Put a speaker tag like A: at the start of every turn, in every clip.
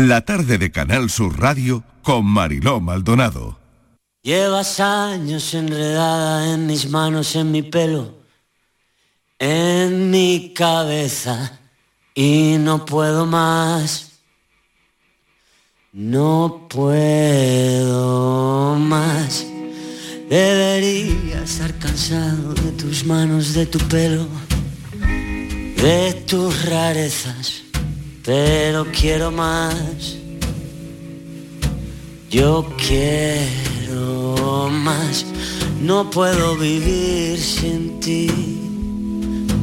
A: La tarde de Canal Sur Radio con Mariló Maldonado.
B: Llevas años enredada en mis manos, en mi pelo, en mi cabeza y no puedo más. No puedo más. Debería estar cansado de tus manos, de tu pelo, de tus rarezas pero quiero más. Yo quiero más. No puedo vivir sin ti.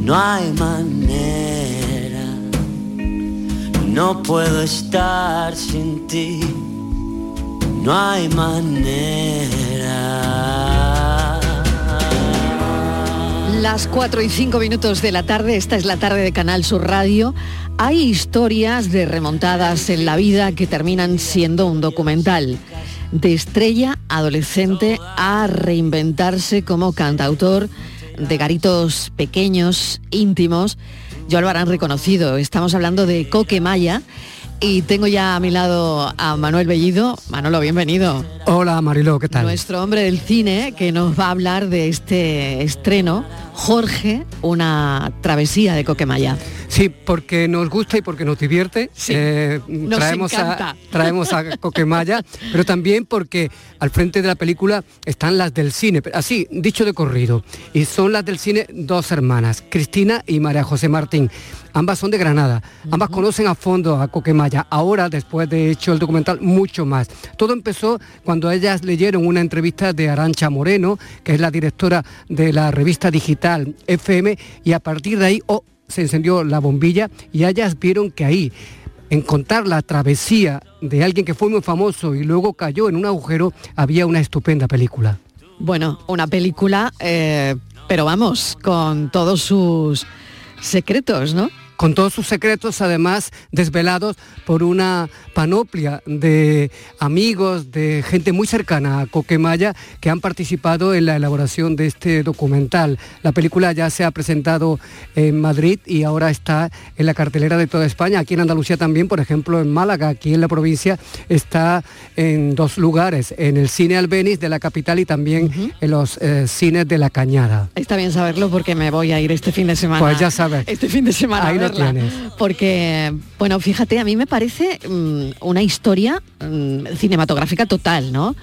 B: No hay manera. No puedo estar sin ti. No hay manera.
C: Las 4 y 5 minutos de la tarde, esta es la tarde de Canal Sur Radio. Hay historias de remontadas en la vida que terminan siendo un documental. De estrella adolescente a reinventarse como cantautor de garitos pequeños, íntimos. Ya lo habrán reconocido. Estamos hablando de Coque Maya. Y tengo ya a mi lado a Manuel Bellido. Manolo, bienvenido.
D: Hola Mariló, ¿qué tal?
C: Nuestro hombre del cine que nos va a hablar de este estreno, Jorge, una travesía de Coquemaya.
D: Sí, porque nos gusta y porque nos divierte.
C: Eh,
D: traemos, a, traemos a Coquemaya, pero también porque al frente de la película están las del cine, así, dicho de corrido. Y son las del cine dos hermanas, Cristina y María José Martín. Ambas son de Granada, ambas conocen a fondo a Coquemaya. Ahora, después de hecho el documental, mucho más. Todo empezó cuando ellas leyeron una entrevista de Arancha Moreno, que es la directora de la revista digital FM, y a partir de ahí oh, se encendió la bombilla y ellas vieron que ahí en contar la travesía de alguien que fue muy famoso y luego cayó en un agujero, había una estupenda película.
C: Bueno, una película, eh, pero vamos, con todos sus secretos, ¿no?
D: Con todos sus secretos además desvelados por una panoplia de amigos, de gente muy cercana a Coquemaya que han participado en la elaboración de este documental. La película ya se ha presentado en Madrid y ahora está en la cartelera de toda España, aquí en Andalucía también, por ejemplo en Málaga, aquí en la provincia está en dos lugares, en el cine Albeniz de la capital y también en los eh, cines de la Cañada.
C: Está bien saberlo porque me voy a ir este fin de semana.
D: Pues ya sabes.
C: Este fin de semana. Porque, bueno, fíjate, a mí me parece mm, una historia mm, cinematográfica total, ¿no?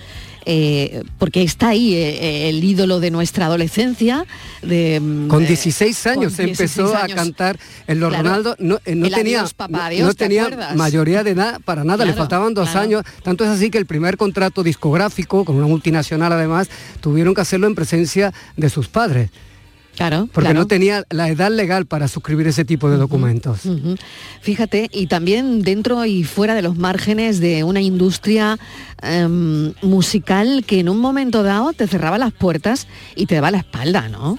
C: Eh, porque está ahí eh, eh, el ídolo de nuestra adolescencia. De,
D: mm, con 16 años empezó a cantar en los Ronaldo, no, tenía, no, tenía mayoría de edad para nada, le faltaban dos años, tanto es así que el primer contrato discográfico, con una multinacional además, tuvieron que hacerlo en presencia de sus padres.
C: Claro.
D: Porque no tenía la edad legal para suscribir ese tipo de documentos.
C: Fíjate, y también dentro y fuera de los márgenes de una industria em, musical que en un momento dado te cerraba las puertas y te daba la espalda, ¿no?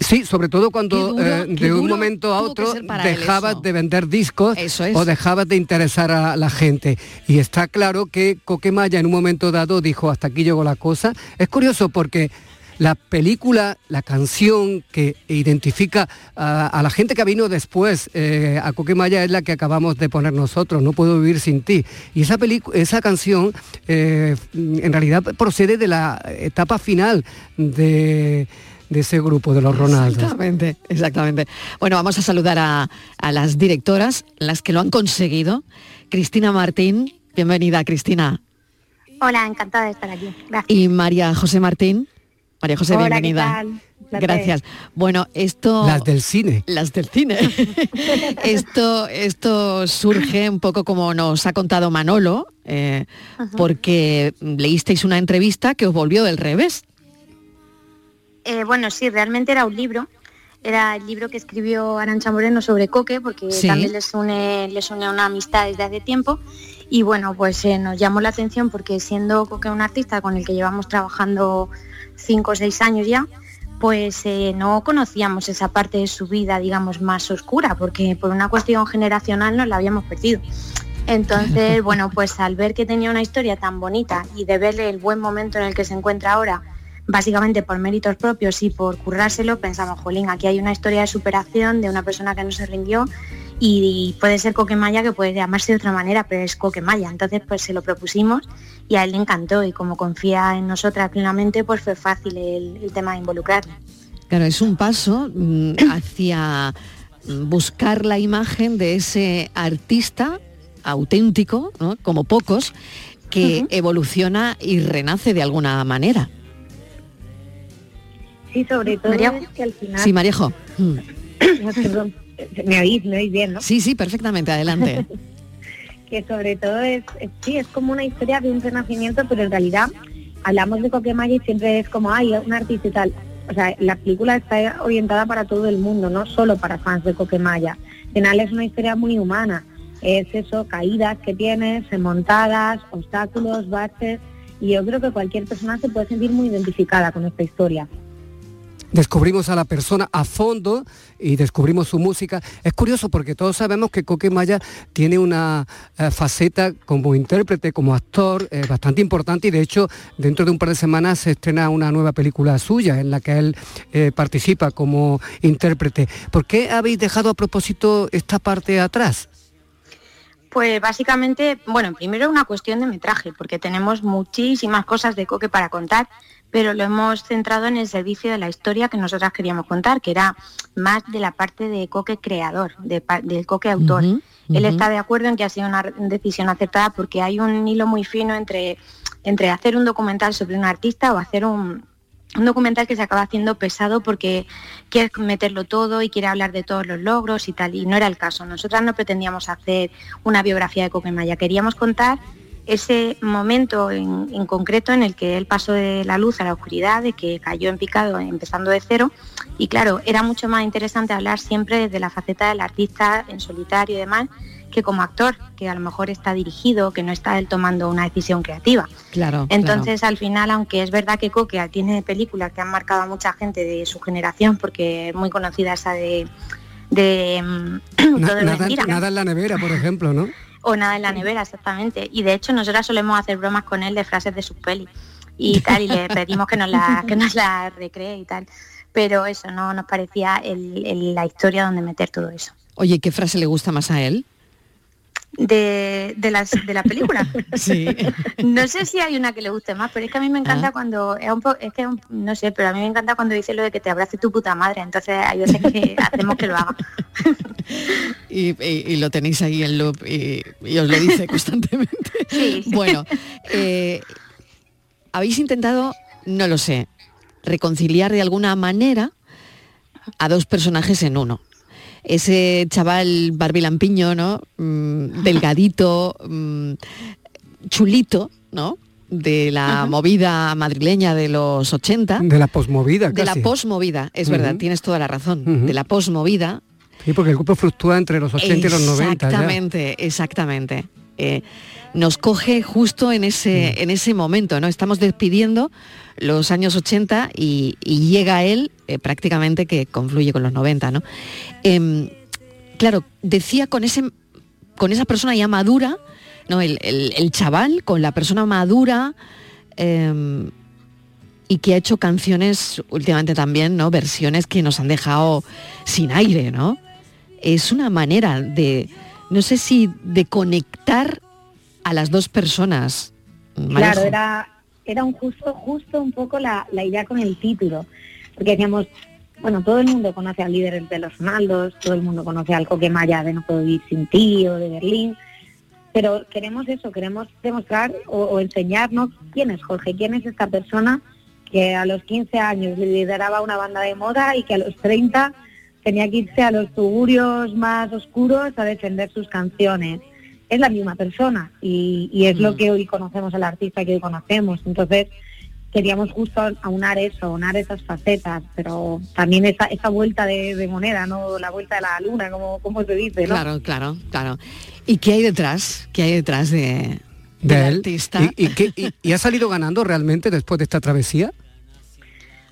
D: Sí, sobre todo cuando eh, de un momento a otro dejabas de vender discos o dejabas de interesar a la gente. Y está claro que Coquemaya en un momento dado dijo, hasta aquí llegó la cosa. Es curioso porque la película, la canción que identifica a, la gente que vino después eh, a Coquemaya es la que acabamos de poner nosotros, No puedo vivir sin ti. Y esa, esa canción eh, en realidad procede de la etapa final de ese grupo de los Ronaldos.
C: Exactamente, exactamente. Bueno, vamos a saludar a, a, las directoras, las que lo han conseguido. Cristina Martín, bienvenida Cristina.
E: Hola, encantada de estar aquí.
C: Y María José Martín. María José, bienvenida. Gracias. Bueno, esto...
D: Las del cine.
C: Las del cine. esto, esto surge un poco como nos ha contado Manolo, eh, porque leísteis una entrevista que os volvió del revés.
E: Eh, bueno, sí, realmente era un libro. Era el libro que escribió Arancha Moreno sobre Coque, porque también les une, les une una amistad desde hace tiempo. Y bueno, pues eh, nos llamó la atención porque siendo Coque un artista con el que llevamos trabajando cinco o seis años ya, pues eh, no conocíamos esa parte de su vida, digamos, más oscura, porque por una cuestión generacional nos la habíamos perdido. Entonces, bueno, pues al ver que tenía una historia tan bonita y de verle el buen momento en el que se encuentra ahora, básicamente por méritos propios y por currárselo, pensamos, jolín, aquí hay una historia de superación de una persona que no se rindió y, puede ser Coquemaya que puede llamarse de otra manera, pero es Coquemaya. Entonces pues se lo propusimos y a él le encantó y como confía en nosotras plenamente, pues fue fácil el, tema de involucrarle.
C: Claro, es un paso mm, hacia buscar la imagen de ese artista auténtico, como pocos, que evoluciona y renace de alguna manera.
E: Sí, sobre todo que al final...
C: Sí, Marejo.
E: me oís, me oís bien, ¿no?
C: Sí, sí, perfectamente, adelante.
E: que sobre todo es, sí, es como una historia de un renacimiento, pero en realidad hablamos de Coquemaya y siempre es como, ay, un artista y tal. O sea, la película está orientada para todo el mundo, no solo para fans de Coquemaya. Al final es una historia muy humana. Es eso, caídas que tienes, montadas, obstáculos, baches. Y yo creo que cualquier persona se puede sentir muy identificada con esta historia
D: descubrimos a la persona a fondo y descubrimos su música. Es curioso porque todos sabemos que Coque Maya tiene una eh, faceta como intérprete, como actor, eh, bastante importante y de hecho dentro de un par de semanas se estrena una nueva película suya en la que él eh, participa como intérprete. ¿Por qué habéis dejado a propósito esta parte atrás?
E: Pues básicamente, bueno, primero una cuestión de metraje, porque tenemos muchísimas cosas de Coque para contar pero lo hemos centrado en el servicio de la historia que nosotras queríamos contar, que era más de la parte de coque creador, del coque autor. Él está de acuerdo en que ha sido una decisión acertada porque hay un hilo muy fino entre, entre hacer un documental sobre un artista o hacer un, un documental que se acaba haciendo pesado porque quiere meterlo todo y quiere hablar de todos los logros y tal, y no era el caso. Nosotras no pretendíamos hacer una biografía de Coque Maya, queríamos contar ese momento en, concreto en el que él pasó de la luz a la oscuridad, de que cayó en picado empezando de cero. Y claro, era mucho más interesante hablar siempre desde la faceta del artista en solitario y demás, que como actor, que a lo mejor está dirigido, que no está él tomando una decisión creativa.
C: Claro.
E: Entonces, al final, aunque es verdad que Coque tiene películas que han marcado a mucha gente de su generación, porque es muy conocida esa de de
D: mm, nada, en la nevera, por ejemplo, ¿no?
E: O nada en la nevera, exactamente. Y de hecho nosotras solemos hacer bromas con él de frases de sus pelis y tal, y le pedimos que nos la, que nos la recree y tal. Pero eso no nos parecía la historia donde meter todo eso.
C: Oye, ¿qué frase le gusta más a él?
E: De, de, las, de la película.
C: Sí.
E: No sé si hay una que le guste más, pero es que a mí me encanta ah. cuando, es, un es que no sé, pero a mí me encanta cuando dice lo de que te abrace tu puta madre, entonces hay veces que hacemos que lo haga.
C: Y, lo tenéis ahí en loop y, os lo dice constantemente. Bueno, eh, habéis intentado, no lo sé, reconciliar de alguna manera a dos personajes en uno ese chaval barbilampiño, ¿no? Mm, delgadito, mm, chulito, ¿no? de la movida madrileña de los 80.
D: De la posmovida,
C: De la posmovida, es verdad, tienes toda la razón. De la posmovida.
D: Sí, porque el grupo fluctúa entre los 80 y los 90.
C: Exactamente, exactamente. Eh, nos coge justo en ese, en ese momento, ¿no? Estamos despidiendo los años 80 y, llega él eh, prácticamente que confluye con los 90, ¿no? Em, claro, decía con, ese, con esa persona ya madura, ¿no? El, chaval con la persona madura em, y que ha hecho canciones últimamente también, ¿no? Versiones que nos han dejado sin aire, ¿no? Es una manera de, no sé si de conectar a las dos personas.
E: Claro, era, era un justo, justo un poco la, idea con el título, porque decíamos, bueno, todo el mundo conoce al líder de los Ronaldos, todo el mundo conoce al Coquemaya de No puedo vivir sin ti o de Berlín, pero queremos eso, queremos demostrar o, enseñarnos quién es Jorge, quién es esta persona que a los 15 años lideraba una banda de moda y que a los 30 tenía que irse a los tugurios más oscuros a defender sus canciones es la misma persona y, es lo mm. que hoy conocemos al artista que hoy conocemos. Entonces, queríamos justo aunar eso, aunar esas facetas, pero también esa, esa vuelta de, moneda, no la vuelta de la luna, como, como se dice, ¿no?
C: Claro, claro, claro. ¿Y qué hay detrás? ¿Qué hay detrás de, del artista?
D: ¿Y, ha salido ganando realmente después de esta travesía?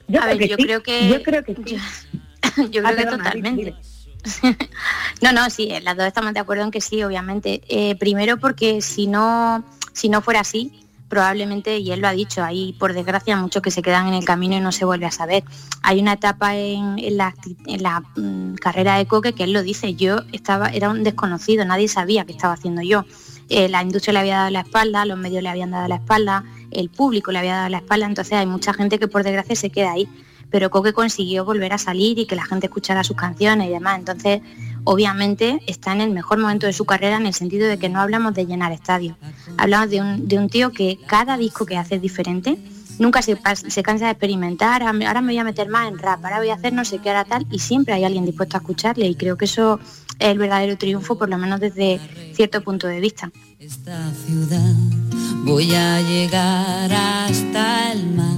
E: Yo, creo, que yo creo que yo creo que yo, creo que totalmente. No, no, sí, las dos estamos de acuerdo en que sí, obviamente. Eh, primero porque si no, si no fuera así, probablemente, y él lo ha dicho, hay por desgracia muchos que se quedan en el camino y no se vuelve a saber. Hay una etapa en, la, mm, carrera de Coque que él lo dice, yo estaba, era un desconocido, nadie sabía qué estaba haciendo yo. Eh, la industria le había dado la espalda, los medios le habían dado la espalda, el público le había dado la espalda, entonces hay mucha gente que por desgracia se queda ahí. Pero Coque consiguió volver a salir y que la gente escuchara sus canciones y demás. Entonces, obviamente está en el mejor momento de su carrera en el sentido de que no hablamos de llenar estadios, hablamos de un, tío que cada disco que hace es diferente, nunca se, cansa de experimentar, ahora me voy a meter más en rap, ahora voy a hacer no sé qué, ahora tal, y siempre hay alguien dispuesto a escucharle. Y creo que eso es el verdadero triunfo, por lo menos desde cierto punto de vista.
B: Esta ciudad voy a llegar hasta el mar,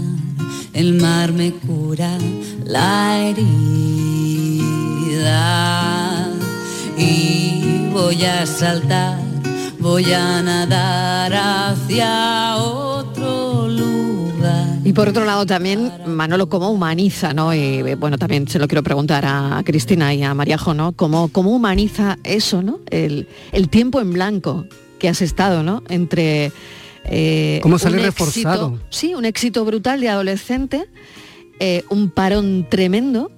B: el mar me cura la herida y voy a saltar, voy a nadar hacia otro lugar.
C: Y por otro lado también, Manolo, ¿cómo humaniza, no? Y bueno, también se lo quiero preguntar a Cristina y a Mariajo, ¿no? ¿Cómo, cómo humaniza eso, ¿no? El, tiempo en blanco que has estado, ¿no? Entre...
D: Eh, ¿Cómo sale reforzado?
C: sí, un éxito brutal de adolescente, eh, un parón tremendo,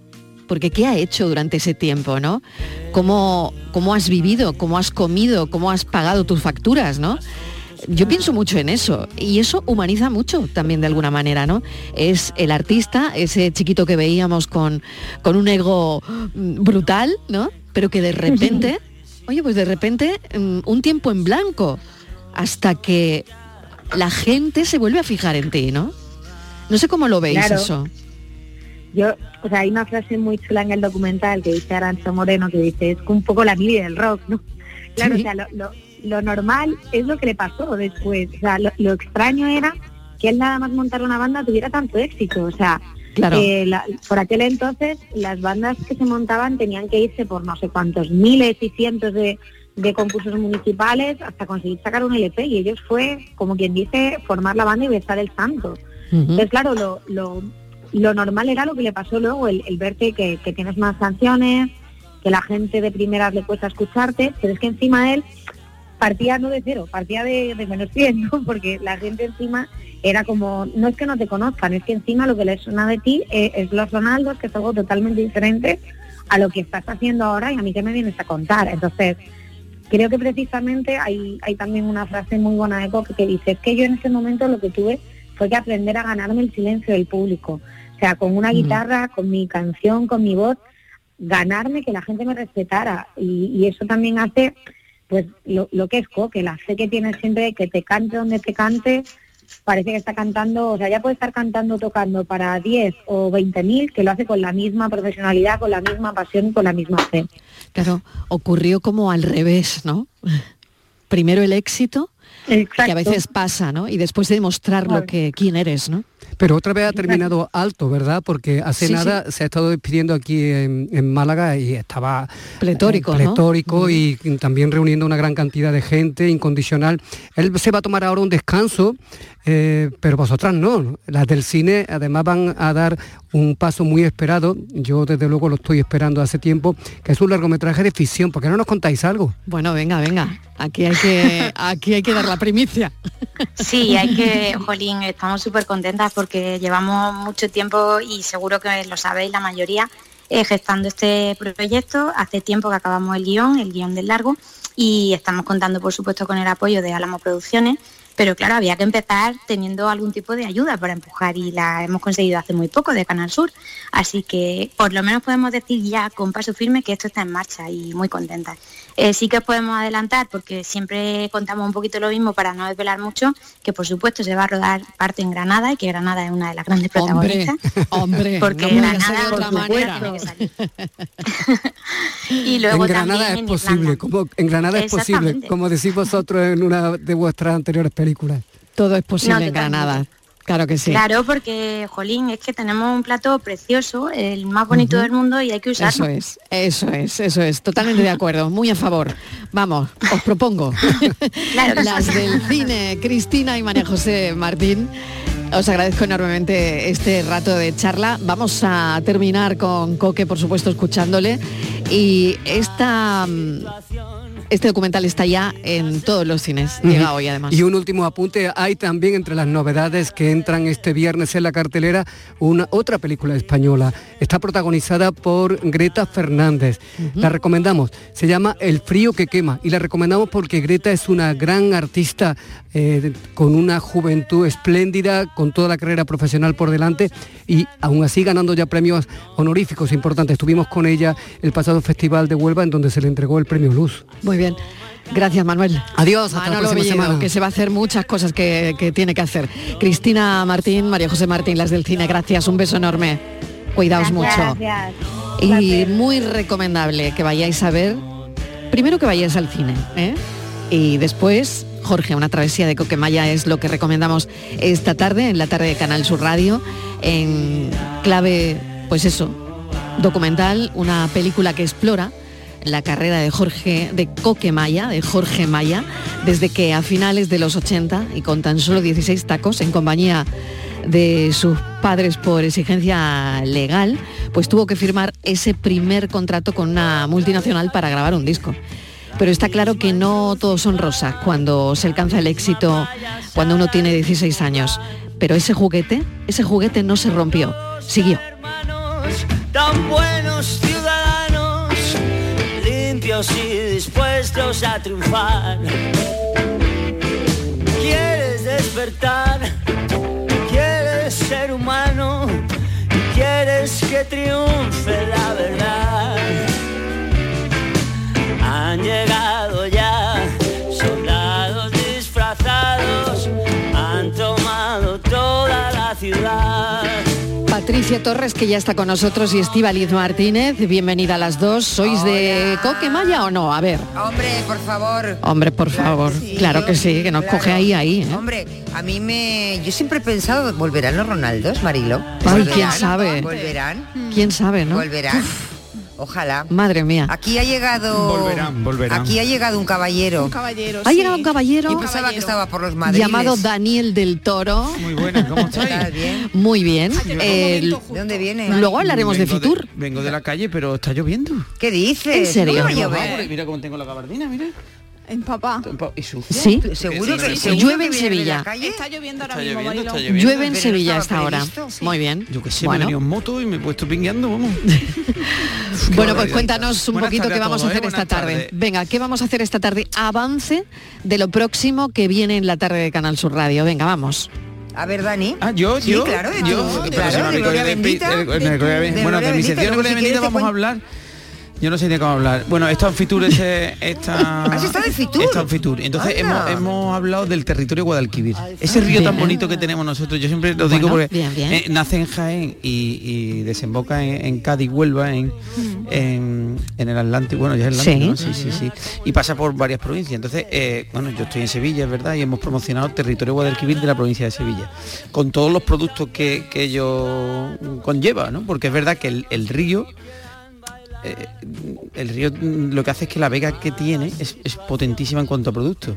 C: porque ¿qué ha hecho durante ese tiempo, no? ¿Cómo, cómo has vivido, cómo has comido, cómo has pagado tus facturas, no? Yo pienso mucho en eso y eso humaniza mucho también de alguna manera, ¿no? Es el artista, ese chiquito que veíamos con, con un ego mm, brutal, ¿no? Pero que de repente, oye, pues de repente mm, un tiempo en blanco hasta que la gente se vuelve a fijar en ti, ¿no? No sé cómo lo veis eso.
F: Yo, o sea, hay una frase muy chula en el documental que dice Arancho Moreno que dice, es un poco la Mili del rock, ¿no? Claro, o sea, lo, normal es lo que le pasó después. O sea, lo, extraño era que él nada más montar una banda tuviera tanto éxito. O sea, claro. Eh, por aquel entonces las bandas que se montaban tenían que irse por no sé cuántos miles y cientos de, concursos municipales hasta conseguir sacar un LP y ellos fue, como quien dice, formar la banda y besar el santo. Entonces, claro, lo, lo, lo normal era lo que le pasó luego, el, verte que, tienes más canciones, que la gente de primeras le cuesta escucharte, pero es que encima él partía no de cero, partía de, menos 100, porque la gente encima era como, no es que no te conozcan, es que encima lo que les suena de ti es, los Ronaldos, que es algo totalmente diferente a lo que estás haciendo ahora y a mí que me vienes a contar. Entonces, creo que precisamente hay, hay también una frase muy buena de Coque que dice, es que yo en ese momento lo que tuve fue que aprender a ganarme el silencio del público. O sea, con una guitarra, con mi canción, con mi voz, ganarme que la gente me respetara. Y, eso también hace, pues, lo, que es que la fe que tienes siempre, que te cante donde te cante, parece que está cantando, o sea, ya puede estar cantando, tocando para 10 o 20 mil, que lo hace con la misma profesionalidad, con la misma pasión, con la misma fe.
C: Claro, ocurrió como al revés, ¿no? Primero el éxito, que a veces pasa, ¿no? Y después de demostrar lo que quién eres, ¿no?
D: Pero otra vez ha terminado alto, ¿verdad? Porque hace nada se ha estado despidiendo aquí en, Málaga y estaba
C: pletórico,
D: eh, pletórico y también reuniendo una gran cantidad de gente incondicional. Él se va a tomar ahora un descanso eh, pero vosotras no. Las del cine además van a dar un paso muy esperado, yo desde luego lo estoy esperando hace tiempo, que es un largometraje de ficción. ¿Por qué no nos contáis algo?
C: Bueno, venga, venga. Aquí hay que, aquí hay que dar la primicia.
E: Sí, hay que, Jolín, estamos súper contentas porque llevamos mucho tiempo y seguro que lo sabéis la mayoría, eh, gestando este proyecto. Hace tiempo que acabamos el guion, el guion del largo, y estamos contando por supuesto con el apoyo de Álamo Producciones pero claro, había que empezar teniendo algún tipo de ayuda para empujar y la hemos conseguido hace muy poco de Canal Sur. Así que por lo menos podemos decir ya con paso firme que esto está en marcha y muy contentas. Eh, sí que os podemos adelantar, porque siempre contamos un poquito lo mismo para no desvelar mucho, que por supuesto se va a rodar parte en Granada y que Granada es una de las grandes protagonistas.
C: Hombre, porque Granada de otra manera.
E: y luego
D: en Granada es posible, como en Granada es posible, como decís vosotros en una de vuestras anteriores películas.
C: Todo es posible en Granada. Claro que sí.
E: Claro, porque, Jolín, es que tenemos un plato precioso, el más bonito del mundo y hay que usarlo.
C: Eso es, eso es, eso es. Totalmente de acuerdo, muy a favor. Vamos, os propongo. Las del cine, Cristina y María José Martín. Os agradezco enormemente este rato de charla. Vamos a terminar con Coque, por supuesto, escuchándole. Y esta mm, Este documental está ya en todos los cines, llega hoy además.
D: Y un último apunte, hay también entre las novedades que entran este viernes en la cartelera una otra película española. Está protagonizada por Greta Fernández. La recomendamos. Se llama El frío que quema y la recomendamos porque Greta es una gran artista eh, con una juventud espléndida, con toda la carrera profesional por delante y aún así ganando ya premios honoríficos importantes. Estuvimos con ella el pasado Festival de Huelva en donde se le entregó el premio Luz.
C: Muy bien. Gracias, Manuel.
D: Adiós, hasta la próxima semana.
C: Que se va a hacer muchas cosas que, que tiene que hacer. Cristina Martín, María José Martín, las del cine, gracias. Un beso enorme. Cuidaos mucho.
F: Gracias.
C: Y muy recomendable que vayáis a ver, primero que vayáis al cine, ¿eh? y después, Jorge, una travesía de Coquemaya es lo que recomendamos esta tarde, en la tarde de Canal Sur Radio, en clave, pues eso, documental, una película que explora la carrera de Jorge, de Coquemaya, de Jorge Maya, desde que a finales de los 80 y con tan solo 16 tacos en compañía de sus padres por exigencia legal, pues tuvo que firmar ese primer contrato con una multinacional para grabar un disco. Pero está claro que no todos son rosas cuando se alcanza el éxito, cuando uno tiene 16 años. Pero ese juguete, ese juguete no se rompió, siguió.
B: tan buenos ciudadanos, limpios y dispuestos a triunfar. Quieres despertar, quieres ser humano, quieres que triunfe la verdad.
C: Patricia Torres, que ya está con nosotros, y Estíbaliz Martínez, bienvenida a las dos. ¿Sois de Coquemaya o no? A ver.
G: Hombre, por favor.
C: Hombre, por favor. Claro que sí, que nos
G: Claro.
C: coge ahí, ahí. ¿eh?
G: Hombre, a mí me... Yo siempre he pensado, ¿volverán los Ronaldos, Marilo?
C: Ay, quién sabe.
G: ¿Volverán?
C: ¿Quién sabe, no?
G: ¿Volverán? Ojalá.
C: Madre mía.
G: Aquí ha llegado...
H: Volverán, volverán.
G: Aquí ha llegado un caballero.
I: caballero.
C: Ha llegado un caballero
G: Yo pensaba que estaba por los madriles.
C: llamado Daniel del Toro.
H: Muy buena, ¿cómo estáis?
G: ¿Bien?
C: Muy bien. Eh,
G: ¿De dónde viene?
C: luego hablaremos de
H: Vengo
C: Fitur.
H: vengo de la calle, pero está lloviendo.
G: ¿Qué dices?
C: ¿En serio?
G: ¿Cómo va a
H: Vengo
G: llover?
H: abajo, Mira cómo tengo la gabardina, mira.
I: En papá.
H: Y sucia.
C: Sí.
G: ¿Seguro que,
H: Sí,
C: llueve en Sevilla.
G: la calle?
I: Está lloviendo ahora
H: Está
I: mismo.
C: Llueve en
G: Pero
C: Sevilla hasta ahora.
G: sí.
C: Muy bien.
H: Yo que sé, me he
C: bueno,
H: venido en moto y me he puesto pingueando, vamos.
C: bueno, pues cuéntanos un
H: Buenas
C: poquito qué
H: a
C: vamos a
H: todos,
C: hacer
H: ¿eh?
C: esta tarde.
H: tardes.
C: Venga, ¿qué vamos a hacer esta tarde? Avance de lo próximo que viene en la tarde de Canal Sur Radio. Venga, vamos.
G: A ver, Dani.
H: Ah, yo,
G: Sí,
H: yo,
G: claro, de
H: yo, pero si no Bueno, de mi sección de Gloria Bendita vamos a hablar. Yo no sé de cómo hablar. Bueno, esto en Fitur es esta.
G: ¿Has estado en Fitur?
H: Está en Fitur. Entonces hemos, hemos hablado del territorio Guadalquivir. Ese río tan bonito que tenemos nosotros. Yo siempre lo digo porque
C: bien, bien.
H: eh, nace en Jaén y, y desemboca en, en Cádiz, Huelva, en, en, en el Atlántico. Bueno, ya es Atlántico,
C: Sí.
H: ¿no? Sí, sí, sí. Y pasa por varias provincias. Entonces, eh, bueno, yo estoy en Sevilla, es verdad, y hemos promocionado el territorio Guadalquivir de la provincia de Sevilla. Con todos los productos que, que ello conlleva, ¿no? Porque es verdad que el, el río eh, el río lo que hace es que la vega que tiene es, potentísima en cuanto a productos.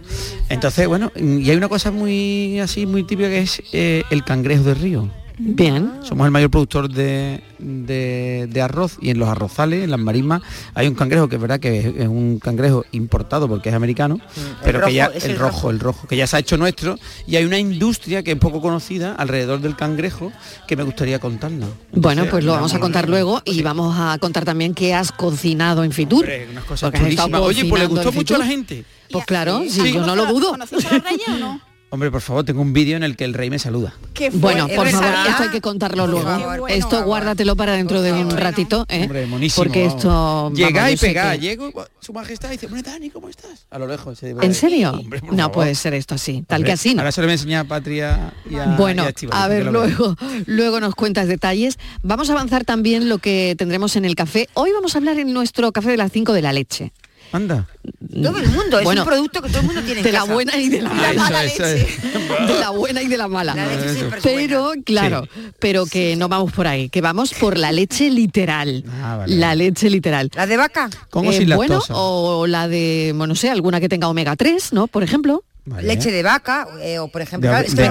H: Entonces, bueno, y hay una cosa muy así, muy típica que es eh, el cangrejo de río.
C: Bien.
H: Somos el mayor productor de, de- de arroz y en los arrozales, en las marismas, hay un cangrejo que es verdad que es, es un cangrejo importado porque es americano, pero
G: rojo,
H: que ya
G: es
H: el,
G: el
H: rojo,
G: rojo.
H: el rojo, que ya se ha hecho nuestro y hay una industria que es poco conocida alrededor del cangrejo que me gustaría contarla.
C: Bueno, pues lo vamos a contar luego y
H: Sí.
C: vamos a contar también qué has cocinado en Fitur.
H: Hombre, unas cosas. Oye, pues le gustó mucho a la gente.
C: Pues claro,
I: Sí.
C: yo no lo
I: ¿Conocéis-
C: dudo.
I: ¿Conocéis a los reyes o no?
H: Hombre, por favor, tengo un vídeo en el que el rey me saluda.
I: Qué
C: Bueno, por
G: Es
C: favor, esto hay que contarlo
G: Por
C: luego.
G: favor,
C: esto guárdatelo para dentro de un ratito, ¿eh?
H: Hombre, monísimo.
C: Porque
H: vamos.
C: esto
H: Llega
C: vamos,
H: y pega,
C: que-
H: llego, su majestad dice, bueno, Dani, ¿cómo estás? A lo lejos. se-
C: ¿En serio?
H: Hombre,
C: no
H: favor.
C: puede ser esto así, tal
H: Hombre,
C: que así no.
H: Ahora se lo voy a enseñar a Patria y a
C: Bueno,
H: y a
C: ver, luego, luego nos cuentas detalles. Vamos a avanzar también lo que tendremos en el café. Hoy vamos a hablar en nuestro café de las 5 de la leche.
H: Anda.
G: Todo el mundo,
C: Bueno,
G: es un producto que todo el mundo tiene en
C: De la
G: casa.
C: buena y de la
I: La
C: mala.
H: eso.
C: De la buena y de la mala.
G: La
C: Pero,
G: buena.
C: claro, pero que no vamos por ahí, que vamos por la leche literal.
H: Ah, vale,
C: la leche literal.
G: ¿La de vaca?
H: Con o
C: Eh,
H: sin
C: bueno, o la de, bueno, no sé, alguna que tenga omega 3, ¿no? Por ejemplo.
G: Leche de vaca eh, o por ejemplo
H: De
G: es que
H: de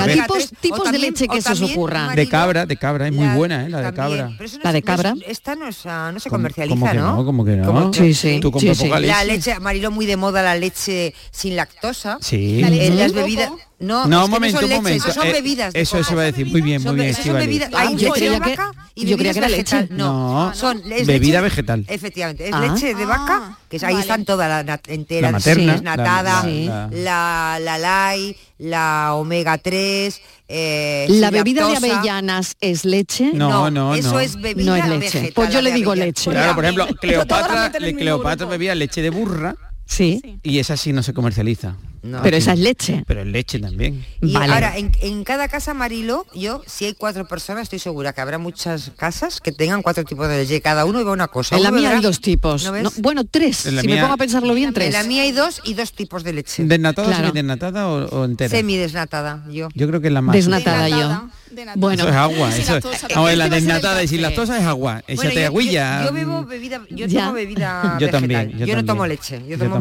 C: Tipos- de leche que se os
G: también,
C: ocurra.
H: De cabra, de cabra, es muy
G: la-
H: buena, ¿eh? La de
G: también,
H: cabra.
G: pero no
C: La
G: es-
C: de
G: no es-
C: cabra.
G: esta no, es, ah, no se
H: ¿Cómo-
G: comercializa,
H: cómo
G: ¿no?
H: no? ¿Cómo que no?
G: Como-
C: Sí, sí,
H: Tú compras
C: sí, sí.
H: poca
G: La
H: leche.
G: Marilo, muy de moda la leche sin lactosa.
H: Sí.
I: La leche
G: las bebidas. No,
H: No,
G: es
H: un
G: que
H: momento,
G: no son
H: un momento.
G: eso son
H: Eh,
G: bebidas. de
H: Eso, eso va a decir. Muy bien, muy bien,
G: son bebidas,
C: Ah,
G: hay
C: yo
G: leche
C: creía
G: de
C: que-
G: vaca y
C: yo creía
G: bebidas
C: que era leche.
G: No,
H: No,
G: son es
H: bebida
G: leche-
H: vegetal.
G: Efectivamente, es
C: Ah.
G: leche de vaca,
I: Ah,
G: que es- ahí
I: vale.
G: están todas la nat- entera,
H: La materna,
G: desnatada,
H: la-
G: la,
H: la-
G: la, LAI, la omega 3, eh,
C: La bebida de avellanas es leche.
H: No, no,
G: eso
H: no.
G: es bebida
C: No es leche.
G: vegetal,
C: Pues yo
G: la
C: le digo leche.
H: Claro, por ejemplo, Cleopatra, Cleopatra bebía leche de burra
C: Sí,
H: y esa sí no se comercializa.
G: No.
C: pero esa es leche.
H: Pero es leche también.
G: Y
C: Vale.
G: ahora, en, en cada casa Marilo, yo, si hay cuatro personas, estoy segura que habrá muchas casas que tengan cuatro tipos de leche. Cada uno bebe una cosa.
C: En la mía hay dos tipos.
G: ¿No ves?
C: No, bueno, tres.
H: En
C: Si me pongo a pensarlo bien,
G: En
C: tres.
G: la mía hay dos y dos tipos de leche.
H: ¿Desnatada
C: Claro.
H: o desnatada o, o entera?
G: Semidesnatada, yo.
H: Yo creo que es la más.
C: Desnatada yo.
I: Desnatada.
C: Bueno.
H: Eso es agua. Eso, la
C: el
H: desnatada y sin lactosa es agua.
G: Bueno,
H: Échate
G: yo-
H: agüilla.
G: Yo, yo bebo bebida, yo
C: Ya.
G: tomo bebida
H: Yo
G: vegetal.
H: también, yo
G: no
H: también.
G: tomo leche, yo tomo.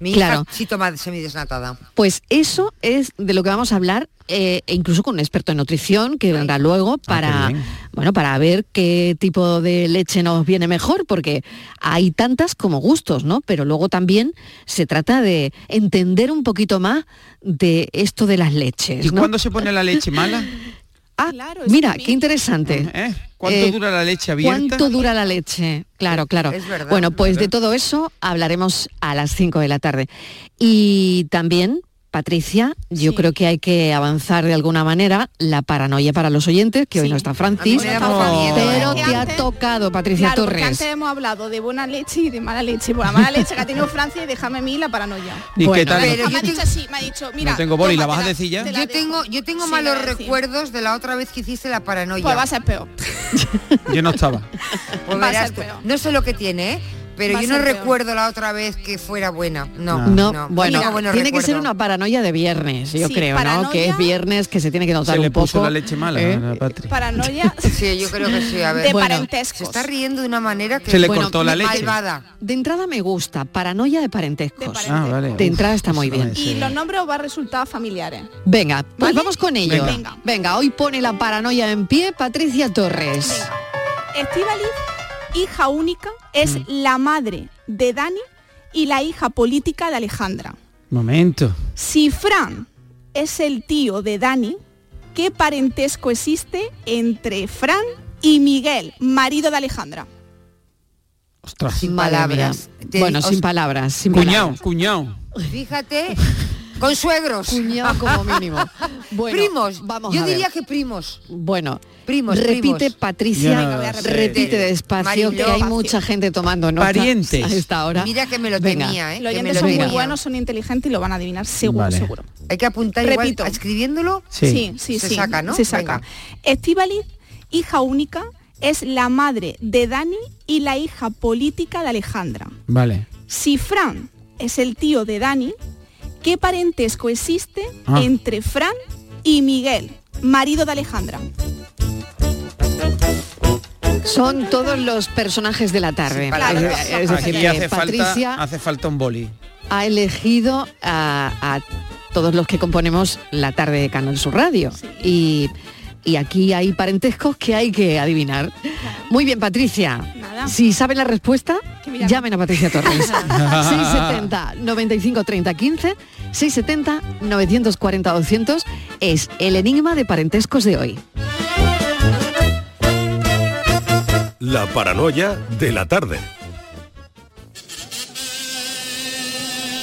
G: Mi
C: Claro.
G: hija sí toma semidesnatada.
C: Pues eso es de lo que vamos a hablar, eh, incluso con un experto en nutrición que vendrá luego para,
H: qué bien.
C: bueno, para ver qué tipo de leche nos viene mejor, porque hay tantas como gustos, ¿no? Pero luego también se trata de entender un poquito más de esto de las leches.
H: ¿Y cuándo se pone la leche mala?
C: Ah,
I: Claro,
C: mira, qué interesante.
H: ¿Eh? ¿Cuánto
C: Eh,
H: dura la leche abierta?
C: ¿Cuánto dura la leche? Claro, claro.
G: Es verdad,
C: bueno,
G: es
C: pues de todo eso hablaremos a las 5 de la tarde. Y también, Patricia, yo
I: Sí.
C: creo que hay que avanzar de alguna manera la paranoia para los oyentes, que hoy no está Francis,
I: No,
C: pero te ha tocado, Patricia
I: Claro,
C: Torres.
I: antes hemos hablado de buena leche y de mala leche. Por la mala leche que ha tenido Francia y déjame a mí la paranoia.
H: ¿Y
C: Bueno,
H: qué tal?
G: pero
I: me ha dicho así, me ha dicho, mira,
H: No tengo boli, ¿la vas a decir ya?
G: Yo tengo, yo tengo
I: Sí,
G: malos recuerdos de la otra vez que hiciste la paranoia.
I: Pues va a ser peor.
H: Yo no estaba.
G: Pues
I: va a
G: verás
I: ser
G: tú.
I: peor.
G: No sé lo que tiene, ¿eh? Pero yo no recuerdo la otra vez que fuera buena. No,
C: No,
G: no.
C: bueno, tiene que ser una paranoia de viernes, yo
I: Sí,
C: creo, ¿no?
I: paranoia-
C: Que es viernes, que se tiene que notar
H: Se le
C: un poco.
H: puso la leche mala
C: ¿eh?
H: la.
I: Paranoia
G: Sí, yo creo que sí. A ver.
I: de
C: Bueno,
G: Se
I: parentescos.
G: está riendo de una manera que
H: Se le
C: Bueno,
H: cortó la leche.
G: malvada.
C: De entrada me gusta, paranoia de
I: De
C: parentescos.
I: parentescos.
H: Ah, vale.
C: De entrada está muy bien.
I: Y
H: eh,
I: los nombres os va a resultar familiares.
C: Venga, pues
I: ¿Vale?
C: vamos con ello.
H: Venga.
I: Venga.
C: hoy pone la paranoia en pie Patricia Torres.
I: Estivaliz, hija única, es la madre de Dani y la hija política de Alejandra.
H: Momento.
I: Si Fran es el tío de Dani, ¿qué parentesco existe entre Fran y Miguel, marido de Alejandra?
H: Ostras.
G: Sin palabras.
C: Bueno, sin palabras, sin
H: Cuñado,
C: palabras.
H: cuñado.
G: Fíjate, con suegros.
C: Cuñado como mínimo. Bueno,
G: primos.
C: Vamos
G: yo
C: a ver.
G: diría que primos.
C: Bueno,
G: Primos,
C: repite
G: primos.
C: Patricia,
H: no
C: repite despacio
G: Mariló,
C: que hay
G: vacío.
C: mucha gente tomando nota
H: Parientes.
C: a esta hora.
G: Mira que me lo
C: Venga.
G: temía, ¿eh?
I: Los oyentes
G: lo
I: son muy buenos, son inteligentes y lo van a adivinar seguro,
H: Vale.
I: seguro.
G: Hay que apuntar
I: Repito.
G: igual, escribiéndolo.
H: Sí.
I: sí,
G: Se
I: sí.
G: saca, ¿no?
I: Se saca.
G: Venga.
I: Estíbaliz, hija única, es la madre de Dani y la hija política de Alejandra.
H: Vale.
I: Si Fran es el tío de Dani, ¿qué parentesco existe
H: Ah.
I: entre Fran y Miguel, marido de Alejandra?
C: Son todos los personajes de la tarde. Es- es decir,
H: Aquí
C: que
H: hace
C: Patricia
H: falta, hace falta un boli.
C: ha elegido a, a todos los que componemos la tarde de Canal Sur Radio. Y, y aquí hay parentescos que hay que adivinar. Muy bien, Patricia.
I: Nada.
C: Si saben la respuesta,
I: llamen
C: a Patricia Torres. 670 95 30 15 670 940 200 es el enigma de parentescos de hoy.
J: La paranoia de la tarde.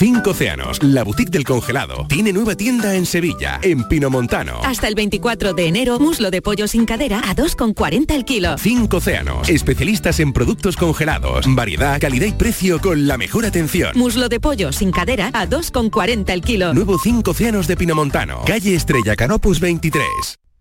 K: Cinco Océanos, la boutique del congelado, tiene nueva tienda en Sevilla, en Pinomontano.
L: Hasta el 24 de enero, muslo de pollo sin cadera a 2,40 el kilo.
K: Cinco Océanos, especialistas en productos congelados, variedad, calidad y precio con la mejor atención.
L: Muslo de pollo sin cadera a 2,40 el kilo.
K: Nuevo Cinco Océanos de Pinomontano, calle Estrella Canopus 23.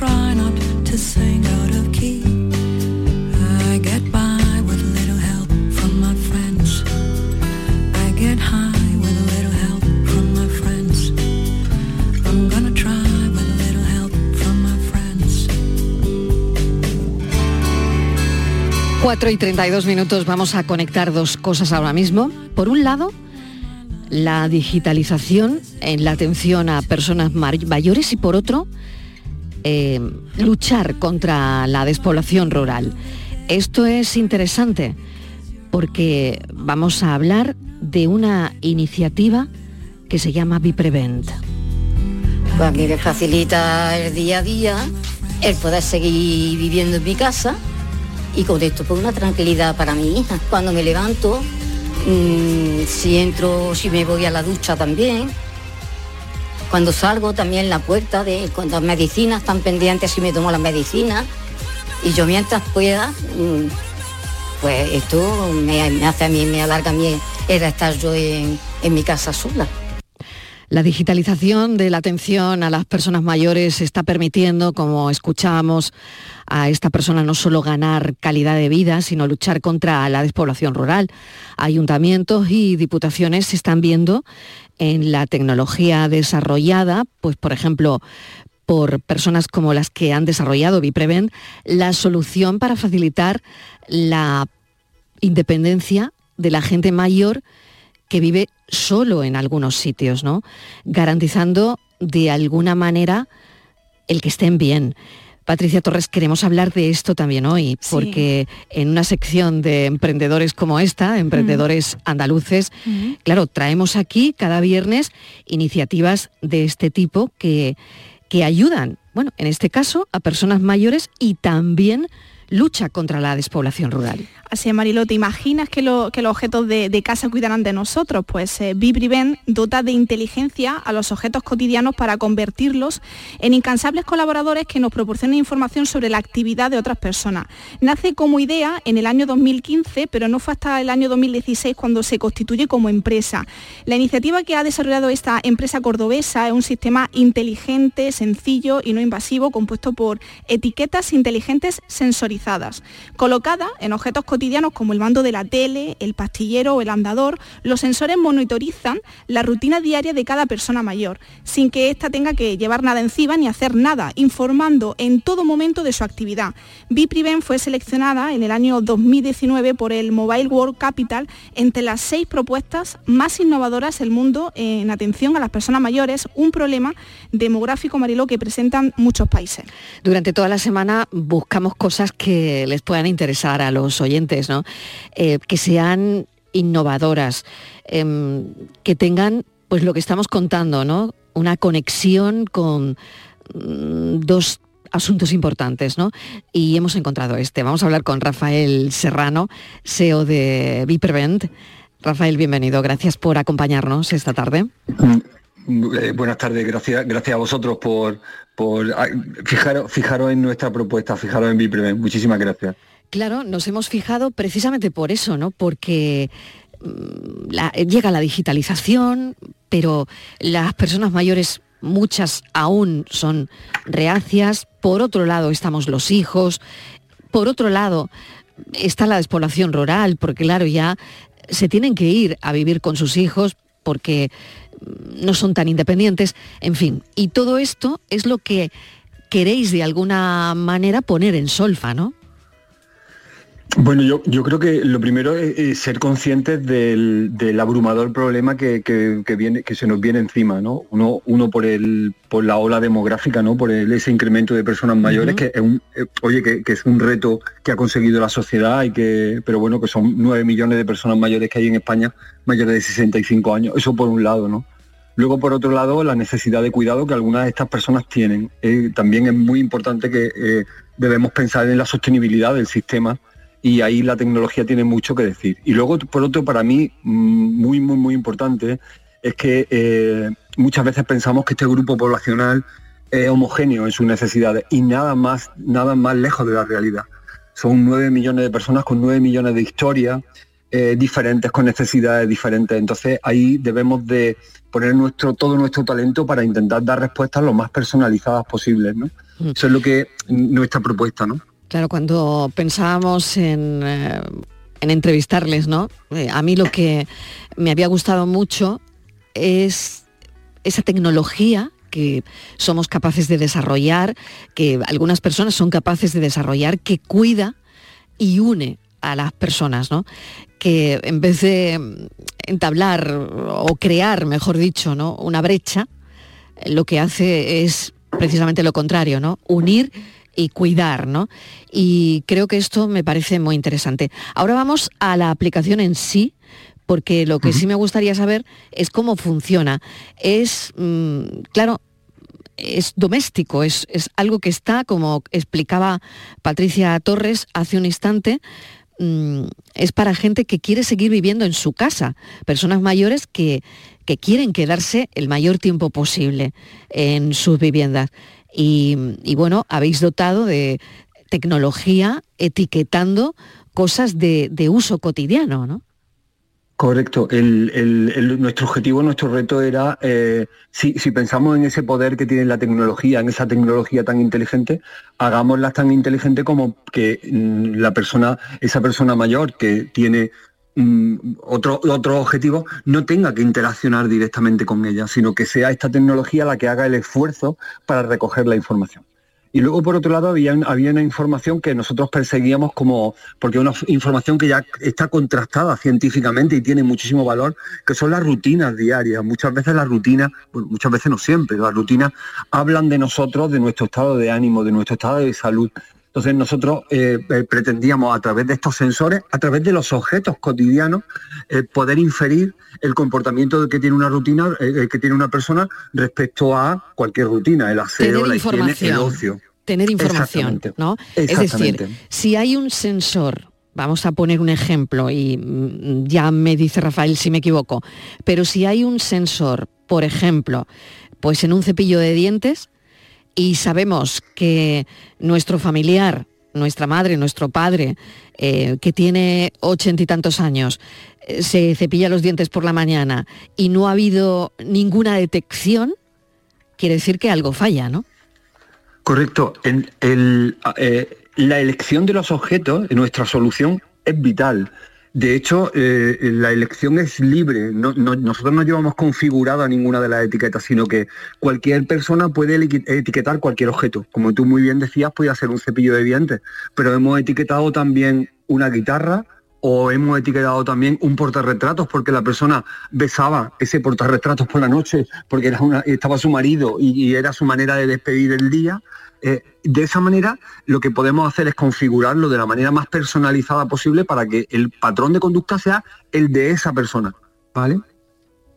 M: Try not to sing out of key. I get by with little help from my friends. I get high with little help from my friends. I'm gonna try with little help from my friends.
C: 4 y 32 minutos vamos a conectar dos cosas ahora mismo. Por un lado, la digitalización en la atención a personas mayores y por otro, eh, luchar contra la despoblación rural. Esto es interesante porque vamos a hablar de una iniciativa que se llama Biprevent.
N: Pues mí me facilita el día a día el poder seguir viviendo en mi casa y con esto pues una tranquilidad para mi hija. Cuando me levanto, mm, si entro, si me voy a la ducha también. Cuando salgo también la puerta de cuando las medicinas están pendientes si me tomo las medicinas. Y yo mientras pueda, mm, pues esto me, hace a mí, me alarga a mí el estar yo en mi casa sola.
C: La digitalización de la atención a las personas mayores está permitiendo, como escuchábamos, a esta persona no solo ganar calidad de vida, sino luchar contra la despoblación rural. Ayuntamientos y diputaciones se están viendo en la tecnología desarrollada, pues por ejemplo, por personas como las que han desarrollado Biprevent, la solución para facilitar la independencia de la gente mayor que vive solo en algunos sitios, ¿no? Garantizando de alguna manera el que estén bien. Patricia Torres, queremos hablar de esto también hoy,
O: Sí.
C: porque en una sección de emprendedores como esta, emprendedores andaluces, claro, traemos aquí cada viernes iniciativas de este tipo que, que ayudan, bueno, en este caso, a personas mayores y también lucha contra la despoblación rural.
I: Así es, Marilo, ¿te imaginas que, lo- que los objetos de, casa cuidarán de nosotros? Pues eh, dota de inteligencia a los objetos cotidianos para convertirlos en incansables colaboradores que nos proporcionen información sobre la actividad de otras personas. Nace como idea en el año 2015, pero no fue hasta el año 2016 cuando se constituye como empresa. La iniciativa que ha desarrollado esta empresa cordobesa es un sistema inteligente, sencillo y no invasivo, compuesto por etiquetas inteligentes sensorizadas Colocada en objetos cotidianos como el mando de la tele, el pastillero o el andador, los sensores monitorizan la rutina diaria de cada persona mayor, sin que ésta tenga que llevar nada encima ni hacer nada, informando en todo momento de su actividad. Bipriven fue seleccionada en el año 2019 por el Mobile World Capital entre las seis propuestas más innovadoras del mundo en atención a las personas mayores, un problema demográfico, Mariló, que presentan muchos países.
C: Durante toda la semana buscamos cosas que les puedan interesar a los oyentes, ¿no? Eh, que sean innovadoras, em, que tengan pues lo que estamos contando, ¿no? Una conexión con mm, dos asuntos importantes, ¿no? Y hemos encontrado este. Vamos a hablar con Rafael Serrano, CEO de Vipervent. Rafael, bienvenido. Gracias por acompañarnos esta tarde.
O: Eh, buenas tardes, gracias, gracias a vosotros por, por ah, fijaros, fijaros en nuestra propuesta, fijaros en Viprevent. Muchísimas gracias.
C: Claro, nos hemos fijado precisamente por eso, ¿no? Porque mm, la- llega la digitalización, pero las personas mayores, muchas aún son reacias. Por otro lado estamos los hijos. Por otro lado está la despoblación rural, porque claro, ya se tienen que ir a vivir con sus hijos porque no son tan independientes. En fin, y todo esto es lo que queréis de alguna manera poner en solfa, ¿no?
O: Bueno, yo, yo creo que lo primero es, ser conscientes del, del abrumador problema que, que- que viene, que se nos viene encima, ¿no? Uno, uno por el, por la ola demográfica, ¿no? Por el- ese incremento de personas mayores, que es un, eh, oye, que, que es un reto que ha conseguido la sociedad y que, pero bueno, que son 9 millones de personas mayores que hay en España, mayores de 65 años. Eso por un lado, ¿no? Luego, por otro lado, la necesidad de cuidado que algunas de estas personas tienen. Eh, también es muy importante que eh, debemos pensar en la sostenibilidad del sistema y ahí la tecnología tiene mucho que decir. Y luego, por otro, para mí, mm, muy, muy, muy importante, es que eh, muchas veces pensamos que este grupo poblacional es homogéneo en sus necesidades y nada más, nada más lejos de la realidad. Son nueve millones de personas con nueve millones de historias eh, diferentes, con necesidades diferentes. Entonces ahí debemos de poner nuestro, todo nuestro talento para intentar dar respuestas lo más personalizadas posibles. ¿no? Eso es lo que nuestra propuesta, ¿no?
C: Claro, cuando pensábamos en, eh, en entrevistarles, ¿no? Eh, a mí lo que me había gustado mucho es esa tecnología que somos capaces de desarrollar, que algunas personas son capaces de desarrollar, que cuida y une a las personas, ¿no? Que en vez de entablar o crear, mejor dicho, ¿no? una brecha, lo que hace es precisamente lo contrario, ¿no? Unir y cuidar, ¿no? Y creo que esto me parece muy interesante. Ahora vamos a la aplicación en sí, porque lo que sí me gustaría saber es cómo funciona. Es, mm, claro, es doméstico, es, es algo que está, como explicaba Patricia Torres hace un instante, mm, es para gente que quiere seguir viviendo en su casa, personas mayores que, que quieren quedarse el mayor tiempo posible en sus viviendas. Y, y bueno, habéis dotado de tecnología etiquetando cosas de, de uso cotidiano, ¿no?
O: Correcto. El- el- nuestro objetivo, nuestro reto era, eh, si, si pensamos en ese poder que tiene la tecnología, en esa tecnología tan inteligente, hagámosla tan inteligente como que mm, la persona, esa persona mayor que tiene mm, otro, otro objetivo, no tenga que interaccionar directamente con ella, sino que sea esta tecnología la que haga el esfuerzo para recoger la información. Y luego, por otro lado, había, había una información que nosotros perseguíamos como, porque una información que ya está contrastada científicamente y tiene muchísimo valor, que son las rutinas diarias. Muchas veces las rutinas, bueno, muchas veces no siempre, las rutinas hablan de nosotros, de nuestro estado de ánimo, de nuestro estado de salud. Entonces nosotros eh, eh, pretendíamos a través de estos sensores, a través de los objetos cotidianos, eh, poder inferir el comportamiento que tiene una rutina, eh, que tiene una persona respecto a cualquier rutina, el aseo, la higiene, el ocio.
C: Tener información,
O: Exactamente.
C: ¿no? Es decir, si hay un sensor, vamos a poner un ejemplo y mm, ya me dice Rafael si me equivoco, pero si hay un sensor, por ejemplo, pues en un cepillo de dientes y sabemos que nuestro familiar, nuestra madre, nuestro padre, eh, que tiene ochenta y tantos años, eh, se cepilla los dientes por la mañana y no ha habido ninguna detección, quiere decir que algo falla, ¿no?
O: Correcto. En eh, la elección de los objetos, nuestra solución, es vital. De hecho, eh, la elección es libre. No- no- nosotros no llevamos configurada ninguna de las etiquetas, sino que cualquier persona puede etiquetar cualquier objeto. Como tú muy bien decías, puede ser un cepillo de dientes, pero hemos etiquetado también una guitarra o hemos etiquetado también un portarretratos porque la persona besaba ese portarretratos por la noche porque era una- estaba su marido y era su manera de despedir el día. Eh, de esa manera, lo que podemos hacer es configurarlo de la manera más personalizada posible para que el patrón de conducta sea el de esa persona. ¿Vale?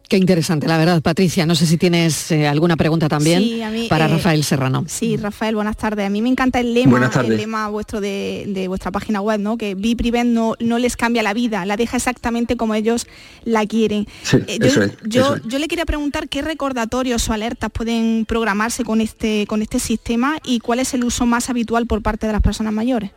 C: Qué interesante, la verdad, Patricia. No sé si tienes eh, alguna pregunta también
I: Sí, a mí,
C: para
I: eh,
C: Rafael Serrano.
I: Sí, Rafael, buenas tardes. A mí me encanta el lema, el lema vuestro de, de vuestra página web, ¿no? Que Be Prevent no, no les cambia la vida, la deja exactamente como ellos la quieren.
O: Sí,
I: Eh, yo,
O: eso es,
I: yo,
O: eso es.
I: yo le quería preguntar qué recordatorios o alertas pueden programarse con este, con este sistema y cuál es el uso más habitual por parte de las personas mayores.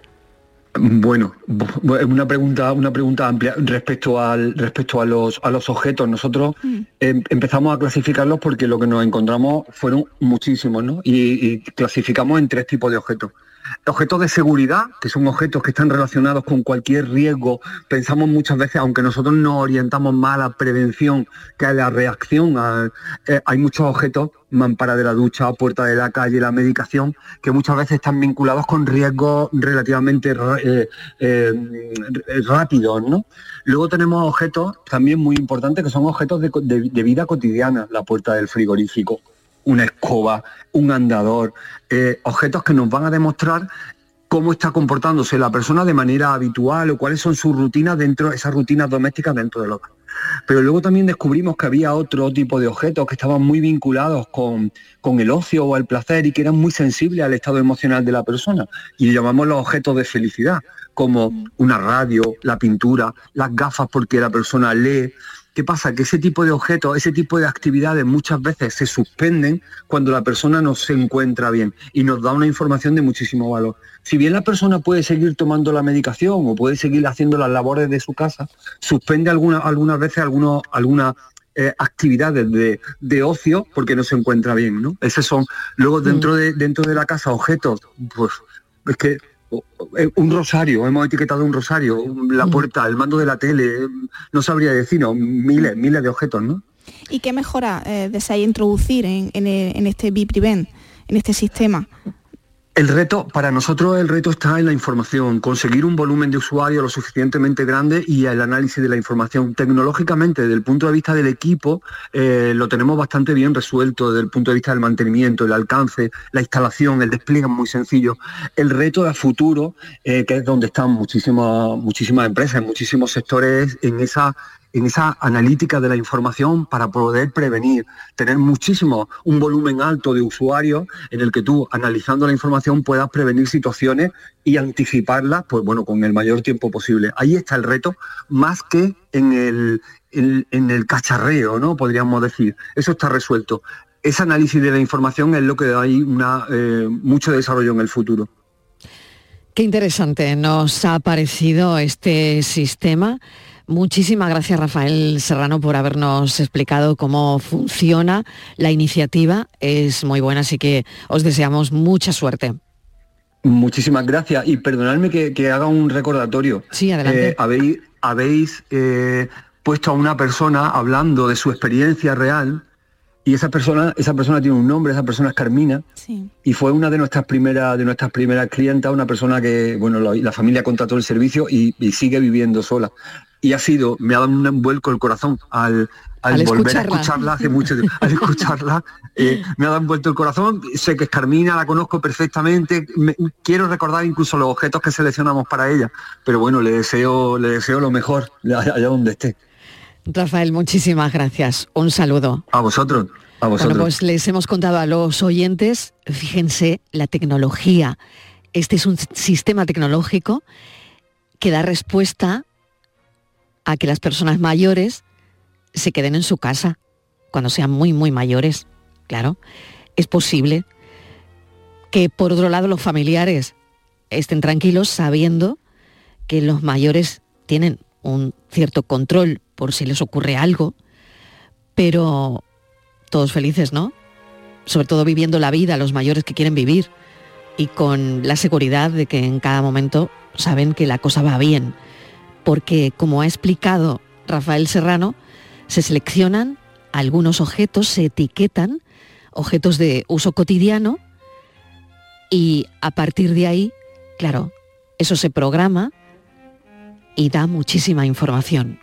O: Bueno, bu- una pregunta, una pregunta amplia respecto al respecto a los a los objetos. Nosotros em- empezamos a clasificarlos porque lo que nos encontramos fueron muchísimos, ¿no? Y, y clasificamos en tres tipos de objetos. Objetos de seguridad, que son objetos que están relacionados con cualquier riesgo. Pensamos muchas veces, aunque nosotros nos orientamos más a la prevención que a la reacción, eh, hay muchos objetos, mampara de la ducha, puerta de la calle, la medicación, que muchas veces están vinculados con riesgos relativamente eh, eh, rápidos, ¿no? Luego tenemos objetos también muy importantes que son objetos de vida cotidiana, la puerta del frigorífico, una escoba, un andador, eh, objetos que nos van a demostrar cómo está comportándose la persona de manera habitual o cuáles son sus rutinas dentro, esas rutinas domésticas dentro del hogar. Pero luego también descubrimos que había otro tipo de objetos que estaban muy vinculados con, con el ocio o el placer y que eran muy sensibles al estado emocional de la persona. Y llamamos los objetos de felicidad, como una radio, la pintura, las gafas porque la persona lee. ¿Qué pasa? Que ese tipo de objetos, ese tipo de actividades muchas veces se suspenden cuando la persona no se encuentra bien y nos da una información de muchísimo valor. Si bien la persona puede seguir tomando la medicación o puede seguir haciendo las labores de su casa, suspende alguna- algunas veces algunos, algunas eh, actividades de, de ocio porque no se encuentra bien, ¿no? Esos son, luego dentro de, dentro de la casa, objetos, pues es que un rosario, hemos etiquetado un rosario, la puerta, el mando de la tele, eh, no sabría decir, no, miles, miles de objetos, ¿no?
I: ¿Y qué mejora eh, deseáis introducir en, en, el- en este en este sistema?
O: El reto, para nosotros el reto está en la información, conseguir un volumen de usuario lo suficientemente grande y el análisis de la información. Tecnológicamente, desde el punto de vista del equipo, eh, lo tenemos bastante bien resuelto, desde el punto de vista del mantenimiento, el alcance, la instalación, el despliegue es muy sencillo. El reto de futuro, eh, que es donde están muchísimas, muchísimas empresas, muchísimos sectores, en esa en esa analítica de la información para poder prevenir, tener muchísimo, un volumen alto de usuarios en el que tú, analizando la información, puedas prevenir situaciones y anticiparlas, pues bueno, con el mayor tiempo posible. Ahí está el reto, más que en el, en, el cacharreo, ¿no? Podríamos decir. Eso está resuelto. Ese análisis de la información es lo que ahí una, eh, mucho desarrollo en el futuro.
C: Qué interesante nos ha parecido este sistema. Muchísimas gracias Rafael Serrano por habernos explicado cómo funciona la iniciativa. Es muy buena, así que os deseamos mucha suerte.
O: Muchísimas gracias y perdonadme que, que haga un recordatorio.
C: Sí, adelante.
O: Eh, habéis habéis eh, puesto a una persona hablando de su experiencia real y esa persona, esa persona tiene un nombre, esa persona es Carmina y fue una de nuestras primeras de nuestras primeras clientas, una persona que bueno la, la familia contrató el servicio y, y sigue viviendo sola. Y ha sido, me ha dado un vuelco el corazón al, al,
C: Al
O: volver
C: escucharla.
O: a escucharla hace mucho tiempo. Al escucharla, eh, me ha dado un vuelto el corazón. Sé que es Carmina, la conozco perfectamente. me- quiero recordar incluso los objetos que seleccionamos para ella. Pero bueno, le deseo, le deseo lo mejor allá allá donde esté.
C: Rafael, muchísimas gracias. Un saludo.
O: A vosotros, a vosotros.
C: Bueno, pues les hemos contado a los oyentes, fíjense, la tecnología. Este es un sistema tecnológico que da respuesta a que las personas mayores se queden en su casa cuando sean muy, muy mayores. Claro, es posible que por otro lado los familiares estén tranquilos sabiendo que los mayores tienen un cierto control por si les ocurre algo, pero todos felices, ¿no? Sobre todo viviendo la vida, los mayores que quieren vivir, y con la seguridad de que en cada momento saben que la cosa va bien, porque como ha explicado Rafael Serrano, se seleccionan algunos objetos, se etiquetan, objetos de uso cotidiano, y a partir de ahí, claro, eso se programa y da muchísima información.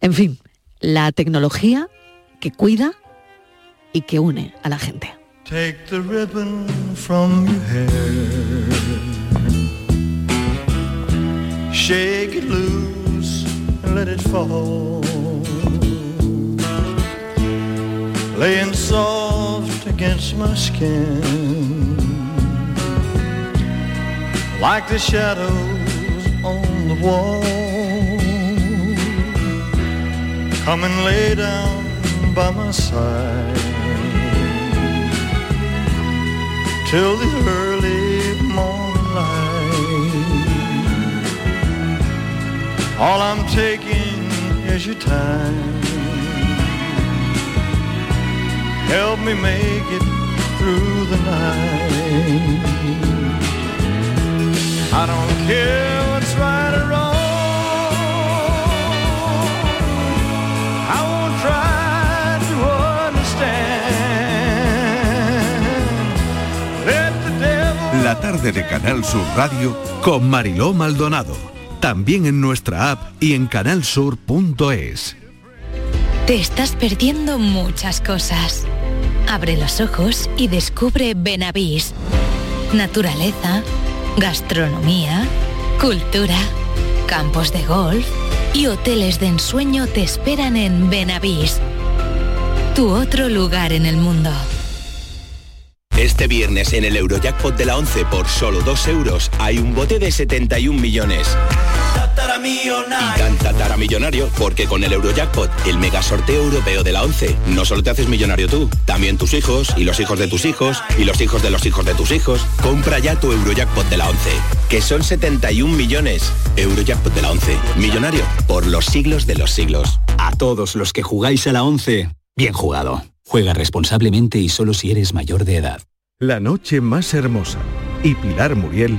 C: En fin, la tecnología que cuida y que une a la gente.
M: Shake it loose and let it fall. Laying soft against my skin. Like the shadows on the wall. Come and lay down by my side. till the early morning light. All I'm taking is your time. Help me make it through the night. I don't care what's right or wrong. I won't try to understand.
A: La tarde de Canal Sur Radio con Mariló Maldonado. También en nuestra app y en canalsur.es.
L: Te estás perdiendo muchas cosas. Abre los ojos y descubre Benavís. Naturaleza, gastronomía, cultura, campos de golf y hoteles de ensueño te esperan en Benavís. Tu otro lugar en el mundo.
P: Este viernes en el Eurojackpot de la 11 por solo 2 euros hay un bote de 71 millones. Y tan tatara millonario porque con el Eurojackpot, el mega sorteo europeo de la 11, no solo te haces millonario tú, también tus hijos y los hijos de tus hijos y los hijos de los hijos de tus hijos. Compra ya tu Eurojackpot de la 11, que son 71 millones. Eurojackpot de la 11, millonario por los siglos de los siglos.
Q: A todos los que jugáis a la 11, bien jugado. Juega responsablemente y solo si eres mayor de edad.
A: La noche más hermosa y Pilar Muriel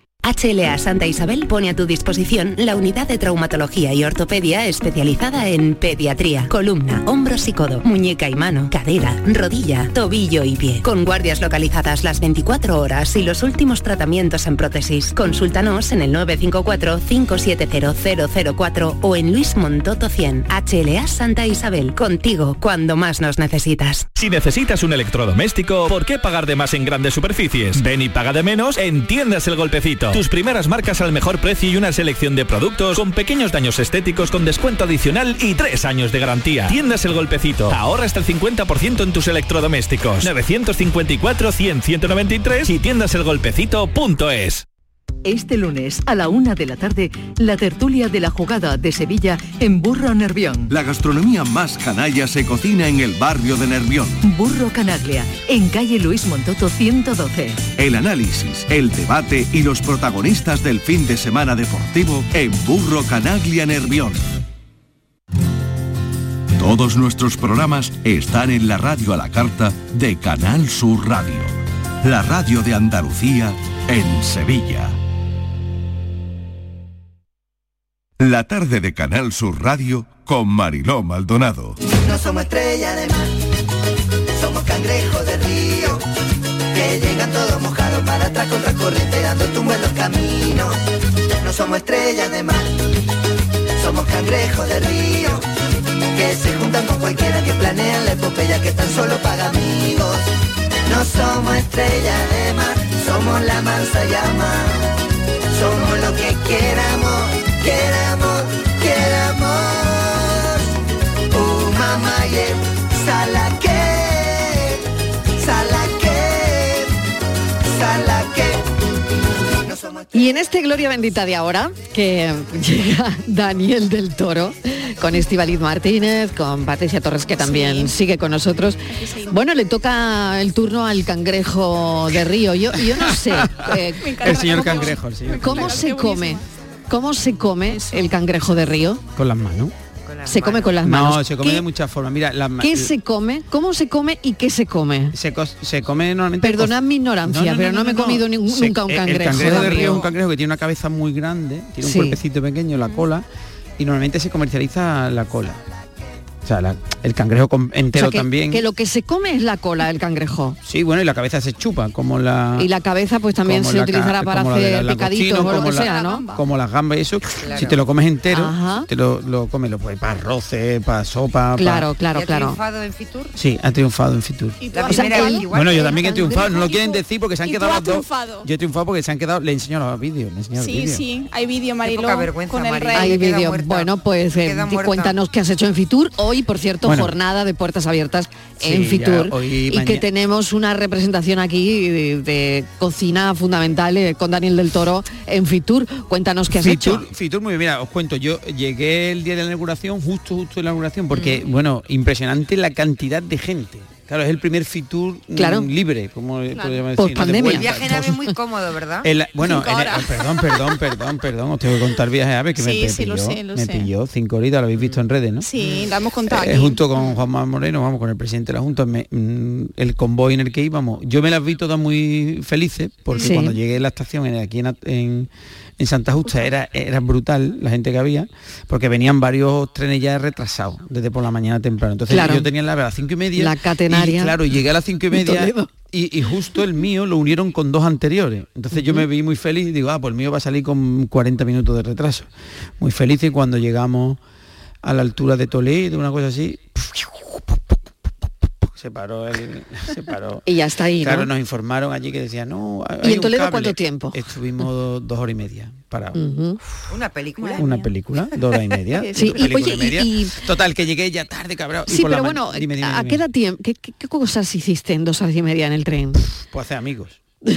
R: HLA Santa Isabel pone a tu disposición la unidad de traumatología y ortopedia especializada en pediatría, columna, hombros y codo, muñeca y mano, cadera, rodilla, tobillo y pie. Con guardias localizadas las 24 horas y los últimos tratamientos en prótesis. Consúltanos en el 954-570004 o en Luis Montoto 100. HLA Santa Isabel, contigo cuando más nos necesitas.
S: Si necesitas un electrodoméstico, ¿por qué pagar de más en grandes superficies? Ven y paga de menos en Tiendas El Golpecito. Tus primeras marcas al mejor precio y una selección de productos con pequeños daños estéticos con descuento adicional y tres años de garantía. Tiendas El Golpecito. Ahorra hasta el 50% en tus electrodomésticos. 954 100 193 y tiendaselgolpecito.es.
T: Este lunes a la una de la tarde, la tertulia de la jugada de Sevilla en Burro Nervión.
A: La gastronomía más canalla se cocina en el barrio de Nervión.
T: Burro Canaglia, en calle Luis Montoto 112.
A: El análisis, el debate y los protagonistas del fin de semana deportivo en Burro Canaglia Nervión. Todos nuestros programas están en la radio a la carta de Canal Sur Radio, la radio de Andalucía en Sevilla. La tarde de Canal Sur Radio con Mariló Maldonado.
U: No somos estrella de mar, somos cangrejos de río, que llegan todos mojados para atrás contra corriente dando tumbo en los caminos. No somos estrellas de mar, somos cangrejos de río, que se juntan con cualquiera que planean la epopeya que tan solo paga amigos. No somos estrellas de mar, somos la mansa llama, somos lo que queramos,
C: y en este Gloria Bendita de ahora, que llega Daniel del Toro, con Estibaliz Martínez, con Patricia Torres, que también sigue con nosotros. Bueno, le toca el turno al cangrejo de río. Yo, no sé. Eh,
H: el señor cangrejo,
C: ¿Cómo se come? ¿Cómo se come el cangrejo de río?
H: Con las manos.
C: Se come con las manos.
H: No, se come de muchas formas. Mira, las
C: ¿Qué se come? ¿Cómo se come y qué se come?
H: Se, come normalmente.
C: Perdonad mi ignorancia, pero no, me he comido nunca un cangrejo.
H: El cangrejo de río es un cangrejo que tiene una cabeza muy grande, tiene un cuerpecito pequeño, la cola, y normalmente se comercializa la cola. O sea, el cangrejo entero también.
C: Que lo que se come es la cola del cangrejo.
H: Sí, bueno, y la cabeza se chupa, como la.
C: Y la cabeza pues también se utilizará para hacer
H: la,
C: picaditos ¿no?
H: Como las gambas y eso. Si te lo comes entero, te lo, comes, lo puedes para roce, para sopa.
C: Claro, claro, claro.
V: ¿Ha?
H: Sí, ha triunfado en Fitur. Bueno, yo también he triunfado, no lo quieren decir porque se han quedado. Yo he triunfado porque se han quedado, le enseño los vídeos,
I: Sí, sí, hay vídeo Mariló con el rey.
C: Hay vídeo. Bueno, pues eh, cuéntanos qué has hecho en Fitur hoy por cierto, jornada de puertas abiertas en Fitur y que tenemos una representación aquí de, cocina fundamental eh, con Daniel del Toro en Fitur. Cuéntanos qué has hecho.
H: Fitur, muy bien, mira, os cuento, yo llegué el día de la inauguración, justo, justo de la inauguración, porque,
C: mm.
H: bueno, impresionante la cantidad de gente. Claro, es el primer Fitur mm,
C: claro.
H: libre, como claro. podríamos decir.
C: Post
H: pandemia.
V: El viaje en AVE es muy cómodo, ¿verdad?
H: El, bueno, el, oh, perdón, perdón, perdón, perdón, os tengo que contar viaje en AVE que
I: sí,
H: me,
I: sí, sí,
H: pilló, lo
I: sé, lo
H: me pilló cinco horitas, lo habéis visto en redes, ¿no?
I: Sí, lo hemos contado.
H: Eh, junto con Juan Manuel Moreno, vamos, con el presidente de la Junta, mm, el convoy en el que íbamos, yo me las vi todas muy felices, porque cuando llegué a la estación aquí en, en Santa Justa era, era brutal la gente que había, porque venían varios trenes ya retrasados desde por la mañana temprano. Entonces yo tenía la a las cinco y media.
C: La catenaria.
H: Claro, llegué a las cinco y media. Y, justo el mío lo unieron con dos anteriores. Entonces yo me vi muy feliz y digo, ah, pues el mío va a salir con 40 minutos de retraso. Muy feliz y cuando llegamos a la altura de Toledo, una cosa así, se paró, el, se paró.
C: y ya está ahí.
H: Claro, nos informaron allí que decían, no. Hay
C: ¿Y en Toledo cuánto tiempo?
H: Estuvimos dos, dos horas y media
C: para
V: una película.
H: Una película, dos horas y media.
C: sí,
H: Total, que llegué ya tarde, cabrón.
C: Sí, pero bueno, ¿a qué edad tiempo? Qué, qué, ¿Qué, cosas hiciste en dos horas y media en el tren?
H: Pues hacer amigos.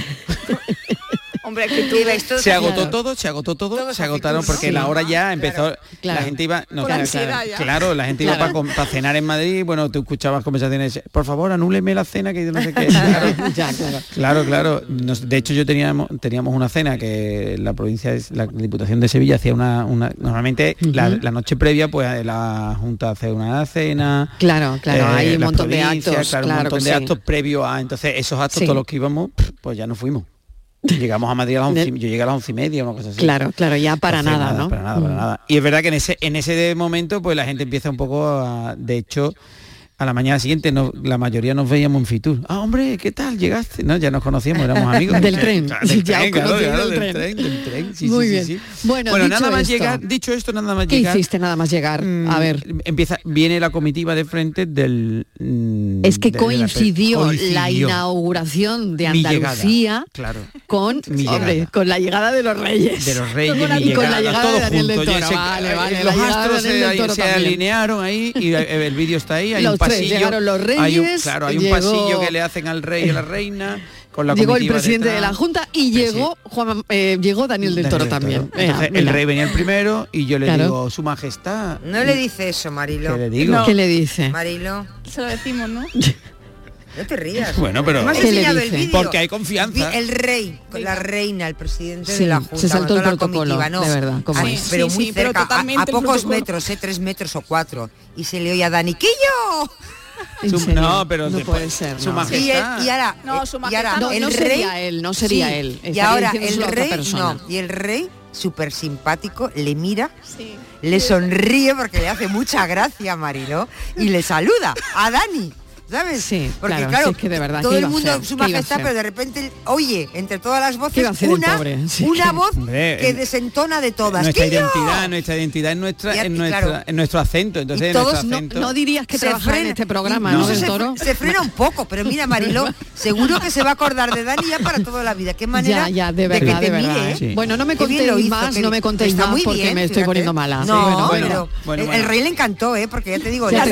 I: Hombre, que tú
V: ves
H: Se agotó todo, se agotó todo, se agotaron porque
V: sí.
H: la hora ya empezó,
V: claro.
H: la gente iba, no, claro, la gente iba para, cenar en Madrid, bueno, tú escuchabas conversaciones, por favor, anúleme la cena que no sé qué. claro,
C: claro,
H: de hecho yo teníamos teníamos una cena que la provincia es la Diputación de Sevilla hacía una, una normalmente la, noche previa pues eh, la Junta hace una cena.
C: Claro, claro, hay
H: eh, un
C: montón de actos,
H: claro, previos a, entonces esos actos
C: sí.
H: todos los que íbamos, pues ya no fuimos. Llegamos a Madrid a las once, yo llegué a las once y media, una cosa así.
C: Claro, claro, ya para
H: nada,
C: nada, ¿no?
H: Para nada, para
C: mm.
H: nada. Y es verdad que en ese, en ese momento, pues la gente empieza un poco a, de hecho, a la mañana siguiente no, la mayoría nos veíamos en Fitur. Ah, hombre, ¿qué tal? ¿Llegaste? No, ya nos conocíamos, éramos amigos.
C: del tren.
H: Del tren,
C: del tren.
H: Sí,
C: Muy
H: sí,
C: bien.
H: Sí,
C: bueno,
H: bueno nada más
C: esto,
H: llegar, dicho esto, nada más
C: ¿qué
H: llegar.
C: ¿Qué hiciste nada más llegar?
H: Mm,
C: a ver.
H: Empieza, viene la comitiva de frente del... Mm,
C: es que coincidió, la, inauguración de Andalucía
H: claro.
C: con, con la llegada de los reyes.
H: De los reyes,
C: y con la llegada de Daniel del Toro. Vale, vale, eh,
H: los astros se alinearon ahí y eh, el vídeo está ahí
C: Llegaron los reyes.
H: Claro, hay
C: llegó, un
H: pasillo que le hacen al rey y a la reina. Con la
C: llegó el presidente de la Junta y llegó Juan, eh, llegó Daniel del Toro, también.
H: El rey venía el primero y yo le digo, su majestad.
V: No le dice eso, Marilo.
H: ¿Qué le? No.
C: ¿Qué le dice?
V: Marilo.
I: Se lo decimos, ¿no?
V: No te rías.
H: Bueno, pero porque hay confianza.
V: El rey, la reina, el presidente
C: sí,
V: de la Junta,
C: se
V: saltó
C: el protocolo,
V: no,
C: de verdad, como es.
V: pero muy cerca, a, pocos metros, eh, tres metros o cuatro, y se le oye a Dani Quillo.
H: Su, no, pero
C: no puede ser.
H: Su
V: Y, ahora,
I: no,
V: eh,
I: su majestad, y
V: ahora
C: no,
V: el rey,
C: sería él, no sería él.
V: Y ahora el rey, no, y el rey súper simpático le mira, le sonríe porque le hace mucha gracia a Marilo y le saluda a Dani. ¿sabes?
C: Sí,
V: Porque
C: claro, es que de verdad,
V: todo el mundo su majestad, pero de repente oye entre todas las voces una, una voz que desentona de todas.
H: Nuestra identidad, nuestra identidad en nuestra, en, nuestro acento. Entonces,
V: todos
C: no, dirías que
V: se
C: frena, en
V: este,
C: este programa, ¿no?
V: Se,
C: toro.
V: se, frena un poco, pero mira, Mariló, seguro que se va a acordar de Dani ya para toda la vida. Qué manera
C: ya, ya, de, verdad, de,
V: que
C: te
V: mire,
H: verdad.
C: Bueno, no me contéis más, no me contéis más porque me estoy poniendo mala.
V: No, el rey le encantó, ¿eh? Porque ya te digo,
I: la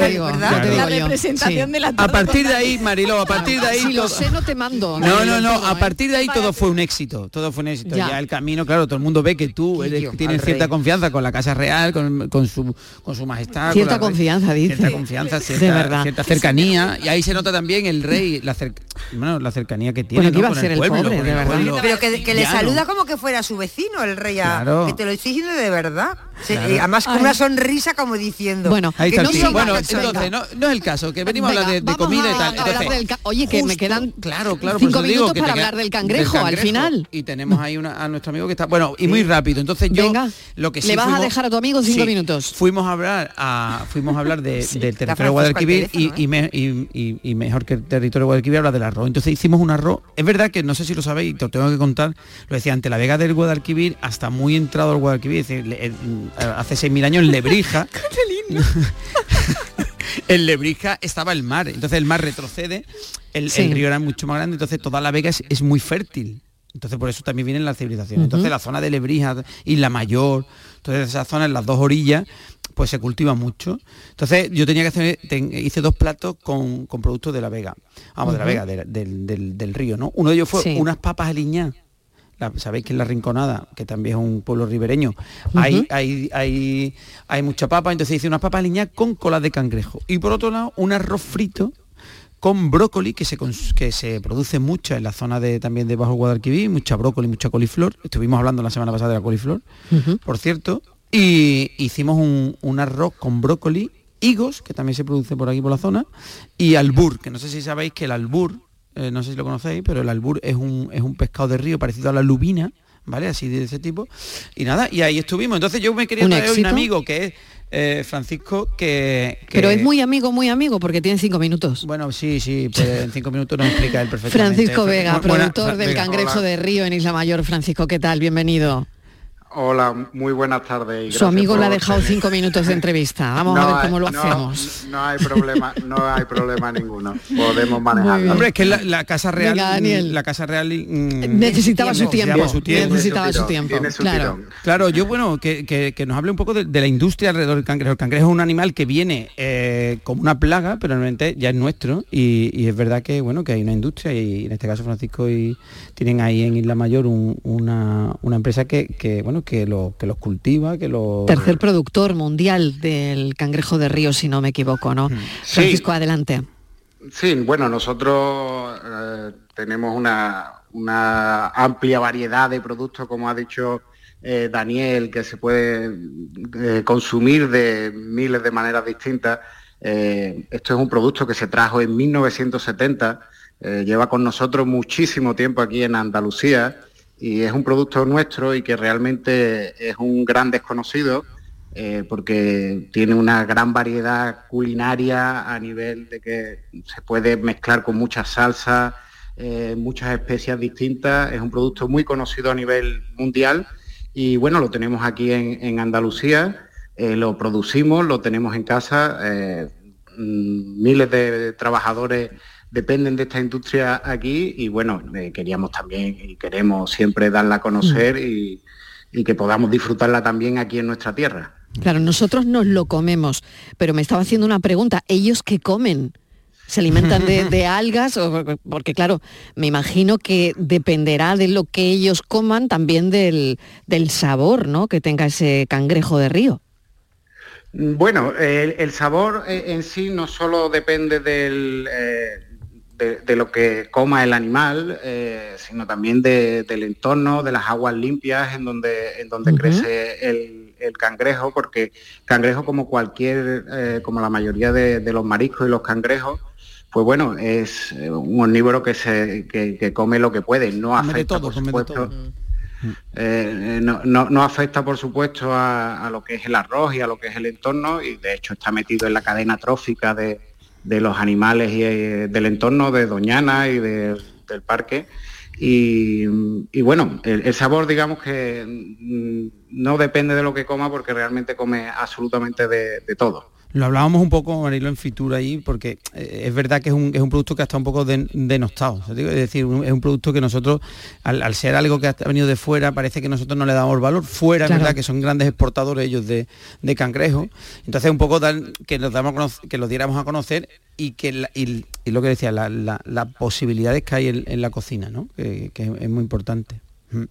I: representación de la
V: a
H: partir de ahí, Mariló, a partir de ahí...
C: Si lo sé, no te mando.
H: No, no, no, a
C: ¿eh?
H: partir de ahí todo fue un éxito, todo fue un éxito.
C: Ya.
H: Ya, el camino, claro, todo el mundo ve que tú eres- tienes cierta
C: rey.
H: confianza con la Casa Real, con, con su, con su majestad. con
C: Cierta
H: la
C: confianza, dice.
H: Cierta confianza,
C: De
H: cierta,
C: verdad.
H: cierta cercanía. Y ahí se nota también el rey, la, cer- bueno, la cercanía que tiene
C: Bueno, que
H: ¿no?
C: iba a
H: con
C: ser el
H: pueblo,
C: pobre, de
H: el
C: verdad.
H: pueblo.
V: Pero que, que le saluda como que fuera su vecino, el rey. a-
H: Claro.
V: Que te lo estoy diciendo de verdad. Sí,
H: Claro.
V: y además con
C: Ay.
V: una sonrisa como diciendo.
C: Bueno,
H: Ahí está
V: no siga,
H: Bueno, entonces, no, no es el caso, que venimos a hablar de, de comida y
C: a
H: tal.
C: hablar
H: Entonces,
C: del Oye, que me
H: justo-
C: quedan
H: claro, claro,
C: cinco
H: eso digo
C: minutos
H: que
C: para
H: te queda-
C: hablar del cangrejo, al final.
H: Y tenemos ahí una, a nuestro amigo que está. Bueno, y muy rápido. Entonces yo
C: Venga,
H: lo que sí
C: le vas a
H: fuimos-
C: dejar a tu amigo cinco
H: Sí,
C: minutos.
H: Fuimos a hablar a, fuimos a hablar de, del territorio de Guadalquivir
V: al
H: y, y, me- y- y- y mejor que el territorio de Guadalquivir habla del arroz. Entonces hicimos un arroz. Es verdad que no sé si lo sabéis, te lo tengo que contar. Lo decía ante la Vega del Guadalquivir hasta muy entrado al Guadalquivir. es decir, hace 6.000 años en Lebrija. en Lebrija estaba el mar, entonces el mar retrocede, el,
C: Sí.
H: el río era mucho más grande, entonces toda la vega es, es muy fértil. Entonces por eso también vienen las civilizaciones. Entonces la zona de Lebrija, Isla Mayor, entonces esa zona en las dos orillas, pues se cultiva mucho. Entonces yo tenía que hacer, ten- hice dos platos con, con productos de la vega, vamos, de la vega, de- del, del- del río, ¿no? Uno de ellos fue
C: Sí.
H: unas papas aliñadas. Sabéis que en La Rinconada, que también es un pueblo ribereño, hay, hay, hay, hay mucha papa, entonces hice unas papas aliñadas con colas de cangrejo. Y por otro lado, un arroz frito con brócoli, que se, que se produce mucha en la zona de, también de Bajo Guadalquivir, mucha brócoli, mucha coliflor. Estuvimos hablando la semana pasada de la coliflor, por cierto. Y hicimos un, un arroz con brócoli, higos, que también se produce por aquí por la zona, y albur, que no sé si sabéis que el albur, eh, no sé si lo conocéis, pero el albur es un, es un pescado de río parecido a la lubina, ¿vale? Así de ese tipo. Y nada, y ahí estuvimos. Entonces yo me quería
C: ¿Un
H: traer un amigo que es eh, Francisco, que, que-
C: Pero es muy amigo, muy amigo, porque tiene cinco minutos.
H: Bueno, sí, sí, pues en cinco minutos nos explica él perfectamente.
C: Francisco Vega,
H: buena-
C: productor del
H: Vega.
C: cangrejo de río en Isla Mayor. Francisco, ¿qué tal? Bienvenido.
W: Hola, muy buenas tardes. y
C: Su amigo le ha dejado
W: tener-
C: cinco minutos de entrevista. Vamos a
W: No
C: ver
W: hay-
C: cómo lo
W: no-
C: hacemos.
W: No hay problema, no hay problema ninguno. Podemos manejarlo.
H: Hombre, es que la, la Casa Real,
C: Venga, Daniel.
H: la Casa Real mm,
C: Necesitaba su tiempo.
H: necesitaba su tiempo.
C: Necesitaba su tiempo. Claro.
H: Claro, yo bueno, que, que- que nos hable un poco de, de la industria alrededor del cangrejo. El cangrejo es un animal que viene eh, como una plaga, pero realmente ya es nuestro y, y es verdad que bueno que hay una industria y en este caso Francisco y tienen ahí en Isla Mayor un- una, una empresa que, que, bueno que, lo, que los cultiva, que los
C: Tercer productor mundial del cangrejo de río, si no me equivoco, ¿no? Francisco, adelante.
W: Sí, bueno, nosotros eh, tenemos una, una amplia variedad de productos, como ha dicho eh, Daniel, que se puede eh, consumir de miles de maneras distintas. Eh, esto es un producto que se trajo en 1970, eh, lleva con nosotros muchísimo tiempo aquí en Andalucía y es un producto nuestro y que realmente es un gran desconocido eh, porque tiene una gran variedad culinaria a nivel de que se puede mezclar con muchas salsas, eh, muchas especias distintas. Es un producto muy conocido a nivel mundial y bueno, lo tenemos aquí en, Andalucía, eh, lo producimos, lo tenemos en casa. mm, miles de trabajadores dependen de esta industria aquí y bueno, eh, queríamos también y queremos siempre darla a conocer y, y que podamos disfrutarla también aquí en nuestra tierra.
C: Claro, nosotros nos lo comemos, pero me estaba haciendo una pregunta. ¿Ellos qué comen? ¿Se alimentan de, de algas? O- porque claro, me imagino que dependerá de lo que ellos coman también del, del sabor ¿no? que tenga ese cangrejo de río.
W: Bueno, el, el sabor eh, en sí no solo depende del, eh, de, de lo que coma el animal, eh, sino también de- del entorno, de las aguas limpias en donde, en donde crece el, el cangrejo, porque cangrejo como cualquier, eh, como la mayoría de, de los mariscos y los cangrejos, pues bueno, es eh, un omnívoro que se que, que come lo que puede, no
H: Come
W: afecta,
H: todo,
W: por supuesto, eh, no, no- no afecta, por supuesto, a, a lo que es el arroz y a lo que es el entorno, y de hecho está metido en la cadena trófica de, de los animales y eh, del entorno de Doñana y de- del parque. Y, bueno, el, sabor, digamos que mm, no depende de lo que coma, porque realmente come absolutamente de todo.
H: Lo hablábamos un poco, Marilo, en Fitura ahí, porque eh, es verdad que es un, es un producto que está un poco den- denostado. Es decir, un- es un producto que nosotros, al, al ser algo que ha venido de fuera, parece que nosotros no le damos valor. Fuera,
C: Claro.
H: es verdad que son grandes exportadores ellos de, de cangrejo. Entonces, un poco que, los damos a conocer- que los diéramos a conocer y que la- y, y lo que decía, la- la- las posibilidades que hay en, en la cocina, ¿no? Que, que es muy importante. Mm.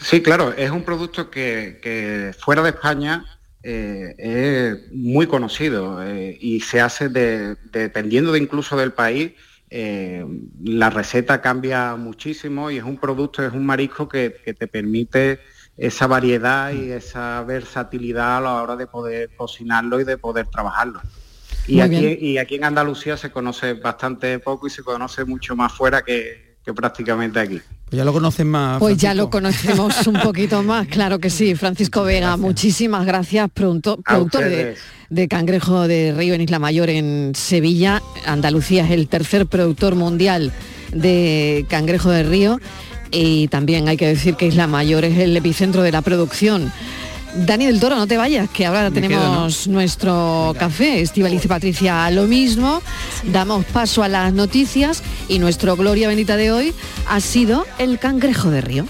W: Sí, claro, es un producto que, que fuera de España eh, es muy conocido eh, y se hace de- dependiendo de incluso del país. eh, la receta cambia muchísimo y es un producto, es un marisco que, que te permite esa variedad y esa versatilidad a la hora de poder cocinarlo y de poder trabajarlo. Y
C: Muy
W: aquí,
C: bien.
W: y aquí en Andalucía se conoce bastante poco y se conoce mucho más fuera que, que prácticamente aquí.
H: Pues ya lo conocen más.
C: Pues ya lo conocemos un poquito más, claro que sí. Francisco Vega, muchísimas gracias. Pronto, productor de cangrejo de río en Isla Mayor en Sevilla. Andalucía es el tercer productor mundial de cangrejo de río. Y también hay que decir que Isla Mayor es el epicentro de la producción. Dani del Toro, no te vayas, que ahora
H: Me
C: tenemos nuestro café. Estivaliz y Patricia lo mismo. Damos paso a las noticias y nuestro Gloria Bendita de hoy ha sido el cangrejo de río.